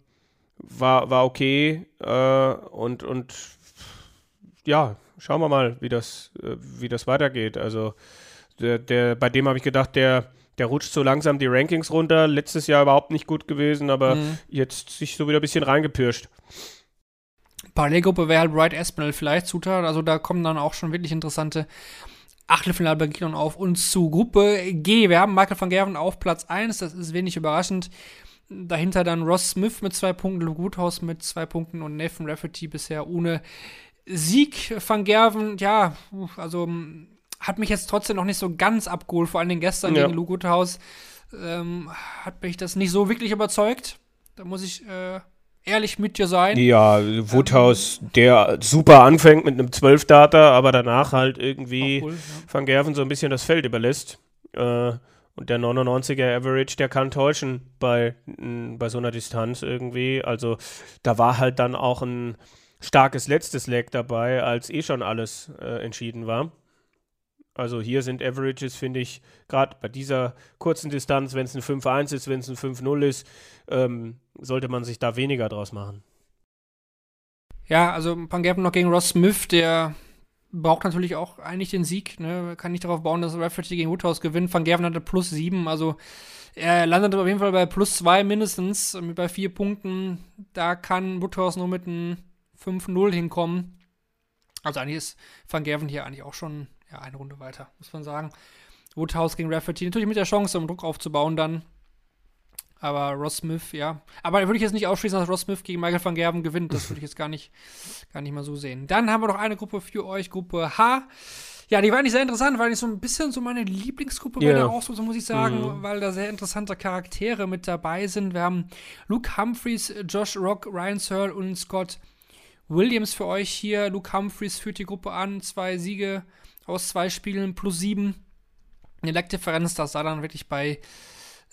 war, war okay. Äh, und, und ja, schauen wir mal, wie das, äh, wie das weitergeht. Also der, der, bei dem habe ich gedacht, der, der rutscht so langsam die Rankings runter. Letztes Jahr überhaupt nicht gut gewesen, aber Mhm. jetzt sich so wieder ein bisschen reingepirscht. Parallelgruppe wäre halt Bright Espinel vielleicht Zutat. Also da kommen dann auch schon wirklich interessante Achtelfinalbegegnungen auf uns zu. Gruppe G, wir haben Michael van Gerven auf Platz 1, das ist wenig überraschend. Dahinter dann Ross Smith mit zwei Punkten, Luke Woodhouse mit zwei Punkten und Nathan Rafferty bisher ohne Sieg. Van Gerven, ja, also mm, hat mich jetzt trotzdem noch nicht so ganz abgeholt, vor allen Dingen gestern Ja. gegen Luke Woodhouse. Ähm, hat mich das nicht so wirklich überzeugt. Da muss ich äh, ehrlich mit dir sein. Ja, Woodhouse, der super anfängt mit einem 12-Data, aber danach halt irgendwie Obwohl, ja. Van Gerven so ein bisschen das Feld überlässt. Äh, und der 99er Average, der kann täuschen bei, bei so einer Distanz irgendwie. Also da war halt dann auch ein starkes letztes Leg dabei, als eh schon alles äh, entschieden war. Also hier sind Averages, finde ich, gerade bei dieser kurzen Distanz, wenn es ein 5-1 ist, wenn es ein 5-0 ist, ähm, sollte man sich da weniger draus machen. Ja, also Van Gerven noch gegen Ross Smith, der braucht natürlich auch eigentlich den Sieg. Ne? Kann nicht darauf bauen, dass Rafferty gegen Woodhouse gewinnt. Van Gerven hatte plus sieben, also er landet auf jeden Fall bei plus zwei mindestens, mit bei vier Punkten. Da kann Woodhouse nur mit einem 5-0 hinkommen. Also eigentlich ist Van Gerven hier eigentlich auch schon ja, eine Runde weiter, muss man sagen. Woodhouse gegen Rafferty, natürlich mit der Chance, um Druck aufzubauen dann. Aber Ross Smith, ja. Aber würde ich jetzt nicht ausschließen, dass Ross Smith gegen Michael van Gerven gewinnt. Das würde ich jetzt gar nicht, gar nicht mal so sehen. Dann haben wir noch eine Gruppe für euch, Gruppe H. Ja, die war eigentlich sehr interessant, weil ich so ein bisschen so meine Lieblingsgruppe bei Ja. der Auslosung, muss ich sagen, Mhm. weil da sehr interessante Charaktere mit dabei sind. Wir haben Luke Humphreys, Josh Rock, Ryan Searle und Scott Williams für euch hier. Luke Humphreys führt die Gruppe an, zwei Siege aus zwei Spielen plus sieben. Eine Leckdifferenz, das sah dann wirklich bei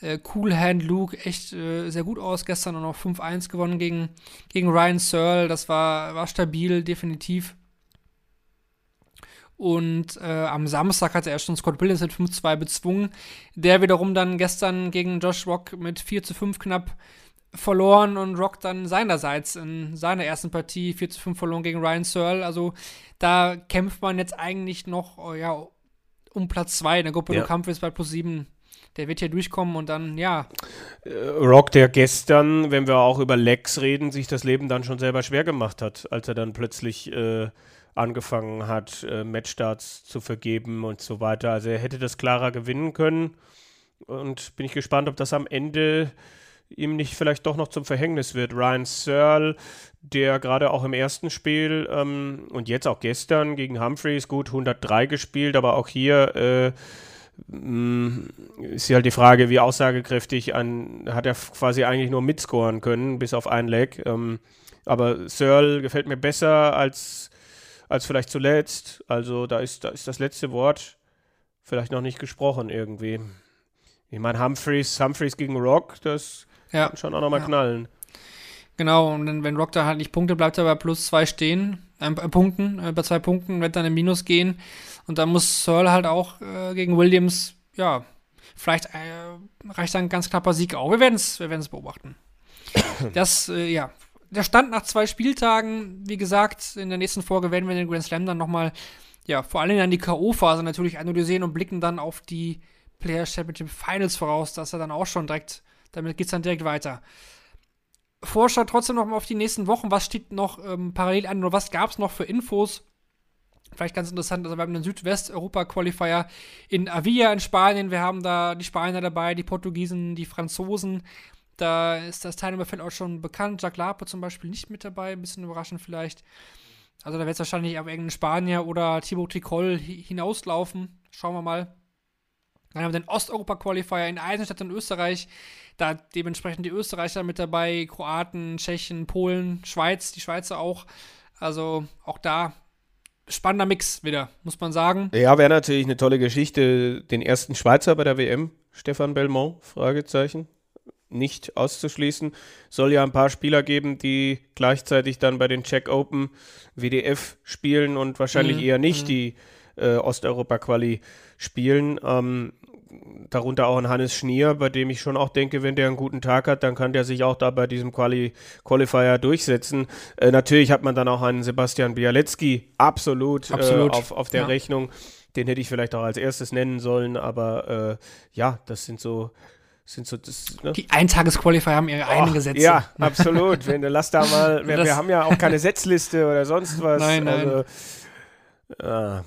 äh, Cool Hand Luke echt äh, sehr gut aus. Gestern auch noch 5-1 gewonnen gegen, gegen Ryan Searle. Das war, war stabil, definitiv. Und äh, am Samstag hatte er schon Scott Williams mit 5-2 bezwungen. Der wiederum dann gestern gegen Josh Rock mit 4 zu 5 knapp verloren und Rock dann seinerseits in seiner ersten Partie 4 zu 5 verloren gegen Ryan Searle. Also da kämpft man jetzt eigentlich noch ja, um Platz 2 in der Gruppe. Ja. Du Kampf ist bei plus 7. Der wird hier durchkommen und dann, ja, Äh, Rock, der gestern, wenn wir auch über Lex reden, sich das Leben dann schon selber schwer gemacht hat, als er dann plötzlich äh, angefangen hat, äh, Matchstarts zu vergeben und so weiter. Also er hätte das klarer gewinnen können. Und bin ich gespannt, ob das am Ende ihm nicht vielleicht doch noch zum Verhängnis wird. Ryan Searle, der gerade auch im ersten Spiel ähm, und jetzt auch gestern gegen Humphreys gut 103 gespielt, aber auch hier äh, ist ja halt die Frage, wie aussagekräftig an, hat er quasi eigentlich nur mitscoren können, bis auf ein Leg. Ähm, aber Searle gefällt mir besser als, als vielleicht zuletzt. Also da ist, da ist das letzte Wort vielleicht noch nicht gesprochen irgendwie. Ich meine, Humphreys, Humphreys gegen Rock, das ja. kann schon auch nochmal Ja. knallen. Genau, und wenn Rock da halt nicht Punkte, bleibt er bei plus zwei stehen, äh, Punkten, äh, bei zwei Punkten, wird dann im Minus gehen. Und dann muss Searle halt auch äh, gegen Williams, ja, vielleicht äh, reicht dann ein ganz knapper Sieg auch. Wir werden es wir werden's beobachten. Das, äh, ja, der Stand nach zwei Spieltagen, wie gesagt, in der nächsten Folge werden wir den Grand Slam dann nochmal, ja, vor allen Dingen an die K.O.-Phase natürlich analysieren und blicken dann auf die Player Championship Finals voraus, dass er dann auch schon direkt, damit geht es dann direkt weiter. Vorschau trotzdem noch mal auf die nächsten Wochen. Was steht noch ähm, parallel an oder was gab es noch für Infos? Vielleicht ganz interessant, also wir haben den Südwest-Europa-Qualifier in Avilla in Spanien. Wir haben da die Spanier dabei, die Portugiesen, die Franzosen. Da ist das Teilnehmerfeld auch schon bekannt. Jacques Lape zum Beispiel nicht mit dabei, ein bisschen überraschend vielleicht. Also da wird es wahrscheinlich auf irgendeinen Spanier oder Thibaut Tricol hi- hinauslaufen. Schauen wir mal. Dann haben wir den Osteuropa-Qualifier in Eisenstadt in Österreich. Da dementsprechend die Österreicher mit dabei, Kroaten, Tschechen, Polen, Schweiz, die Schweizer auch. Also auch da spannender Mix wieder, muss man sagen. Ja, wäre natürlich eine tolle Geschichte. Den ersten Schweizer bei der WM, Stefan Belmont, Fragezeichen. Nicht auszuschließen. Soll ja ein paar Spieler geben, die gleichzeitig dann bei den Czech Open WDF spielen und wahrscheinlich Mhm, eher nicht mhm. die äh, Osteuropa-Quali spielen. Ähm, darunter auch ein Hannes Schnier, bei dem ich schon auch denke, wenn der einen guten Tag hat, dann kann der sich auch da bei diesem Quali Qualifier durchsetzen. Äh, natürlich hat man dann auch einen Sebastian Bialecki absolut, Absolut, Äh, auf, auf der ja. Rechnung. Den hätte ich vielleicht auch als erstes nennen sollen, aber äh, ja, das sind so, sind so das, ne? Die Eintagesqualifier haben ihre eigenen Och, Gesetze. Ja, absolut. Wenn du lass da mal, wir, wir haben ja auch keine Setzliste oder sonst was. Nein, nein. Also, ah,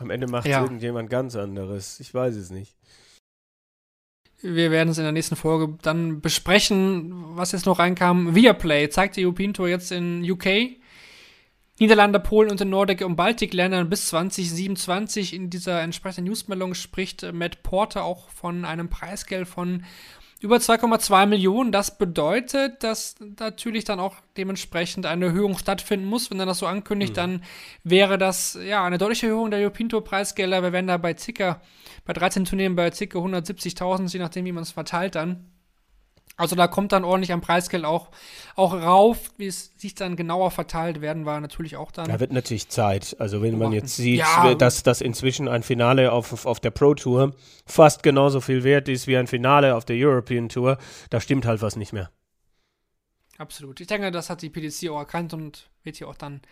am Ende macht Ja. irgendjemand ganz anderes. Ich weiß es nicht. Wir werden es in der nächsten Folge dann besprechen, was jetzt noch reinkam. Viaplay zeigt die European Tour jetzt in UK. Niederlande, Polen und den Nordic- und Baltikländern bis 2027. In dieser entsprechenden Newsmeldung spricht Matt Porter auch von einem Preisgeld von über 2,2 Millionen. Das bedeutet, dass natürlich dann auch dementsprechend eine Erhöhung stattfinden muss. Wenn er das so ankündigt, dann wäre das ja eine deutliche Erhöhung der European Tour Preisgelder. Wir wären da bei circa, bei 13 Turnieren bei circa 170.000, je nachdem, wie man es verteilt dann. Also da kommt dann ordentlich am Preisgeld auch, auch rauf, wie es sich dann genauer verteilt werden, war natürlich auch dann. Da wird natürlich Zeit. Also wenn man jetzt sieht, Ja. dass, dass inzwischen ein Finale auf, auf, auf der Pro Tour fast genauso viel wert ist wie ein Finale auf der European Tour, da stimmt halt was nicht mehr. Absolut. Ich denke, das hat die PDC auch erkannt und wird hier auch dann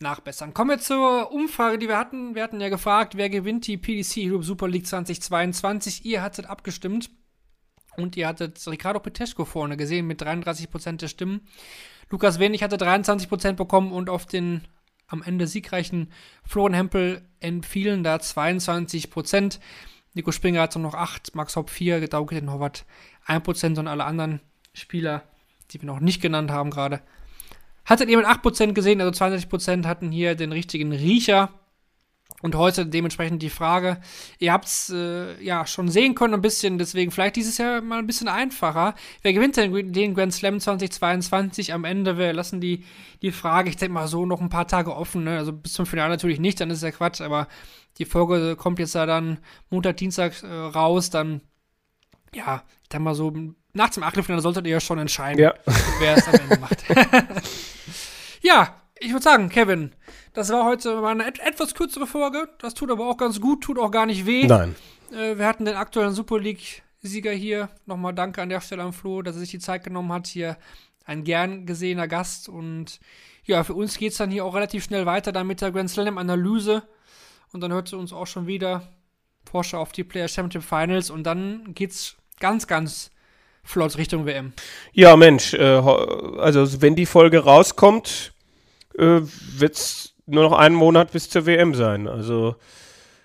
nachbessern. Kommen wir zur Umfrage, die wir hatten. Wir hatten ja gefragt, wer gewinnt die PDC Europe Super League 2022. Ihr hattet abgestimmt und ihr hattet Ricardo Peteschko vorne gesehen mit 33% der Stimmen. Lukas Wenig hatte 23% bekommen und auf den am Ende siegreichen Florian Hempel entfielen da 22%. Nico Springer hatte noch 8, Max Hopp 4, Dauke den Horvath 1% und alle anderen Spieler, die wir noch nicht genannt haben gerade. Hattet ihr mit 8% gesehen, also 22% hatten hier den richtigen Riecher. Und heute dementsprechend die Frage, ihr habt es äh, ja schon sehen können ein bisschen, deswegen vielleicht dieses Jahr mal ein bisschen einfacher. Wer gewinnt denn den Grand Slam 2022 am Ende? Wir lassen die, die Frage, ich denke mal so, noch ein paar Tage offen. Ne? Also bis zum Finale natürlich nicht, dann ist ja Quatsch, aber die Folge kommt jetzt da dann Montag, Dienstag äh, raus, dann ja, ich denke mal so, nach dem Achtelfinale solltet ihr ja schon entscheiden, Ja. wer es am Ende macht. ja, ich würde sagen, Kevin, Das war heute mal eine et etwas kürzere Folge. Das tut aber auch ganz gut, tut auch gar nicht weh. Nein. Äh, wir hatten den aktuellen Super League-Sieger hier. Nochmal danke an der Stelle an Flo, dass er sich die Zeit genommen hat. Hier ein gern gesehener Gast. Und ja, für uns geht es dann hier auch relativ schnell weiter dann mit der Grand Slam-Analyse. Und dann hört ihr uns auch schon wieder Porsche auf die Player Championship Finals. Und dann geht's ganz, ganz flott Richtung WM. Ja, Mensch, äh, also wenn die Folge rauskommt, äh, wird es nur noch einen Monat bis zur WM sein. Also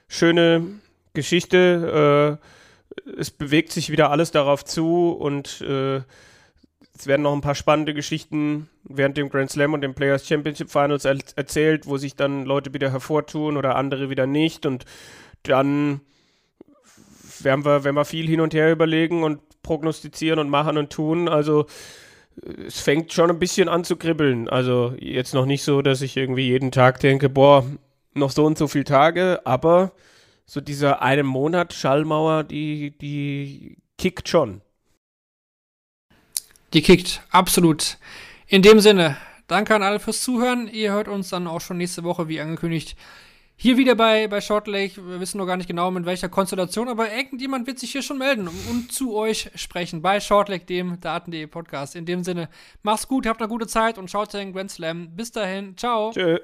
schöne Geschichte. Äh, es bewegt sich wieder alles darauf zu und äh, es werden noch ein paar spannende Geschichten während dem Grand Slam und dem Players Championship Finals er erzählt, wo sich dann Leute wieder hervortun oder andere wieder nicht. Und dann werden wir, werden wir viel hin und her überlegen und prognostizieren und machen und tun. Also es fängt schon ein bisschen an zu kribbeln. Also jetzt noch nicht so, dass ich irgendwie jeden Tag denke, boah, noch so und so viele Tage, aber so dieser eine Monat Schallmauer, die, die kickt schon. Die kickt, absolut. In dem Sinne, danke an alle fürs Zuhören. Ihr hört uns dann auch schon nächste Woche, wie angekündigt, hier wieder bei, bei Short Lake. Wir wissen noch gar nicht genau, mit welcher Konstellation, aber irgendjemand wird sich hier schon melden und zu euch sprechen bei Short Lake, dem Daten.de Podcast. In dem Sinne, macht's gut, habt eine gute Zeit und schaut den Grand Slam. Bis dahin, ciao. Tschö.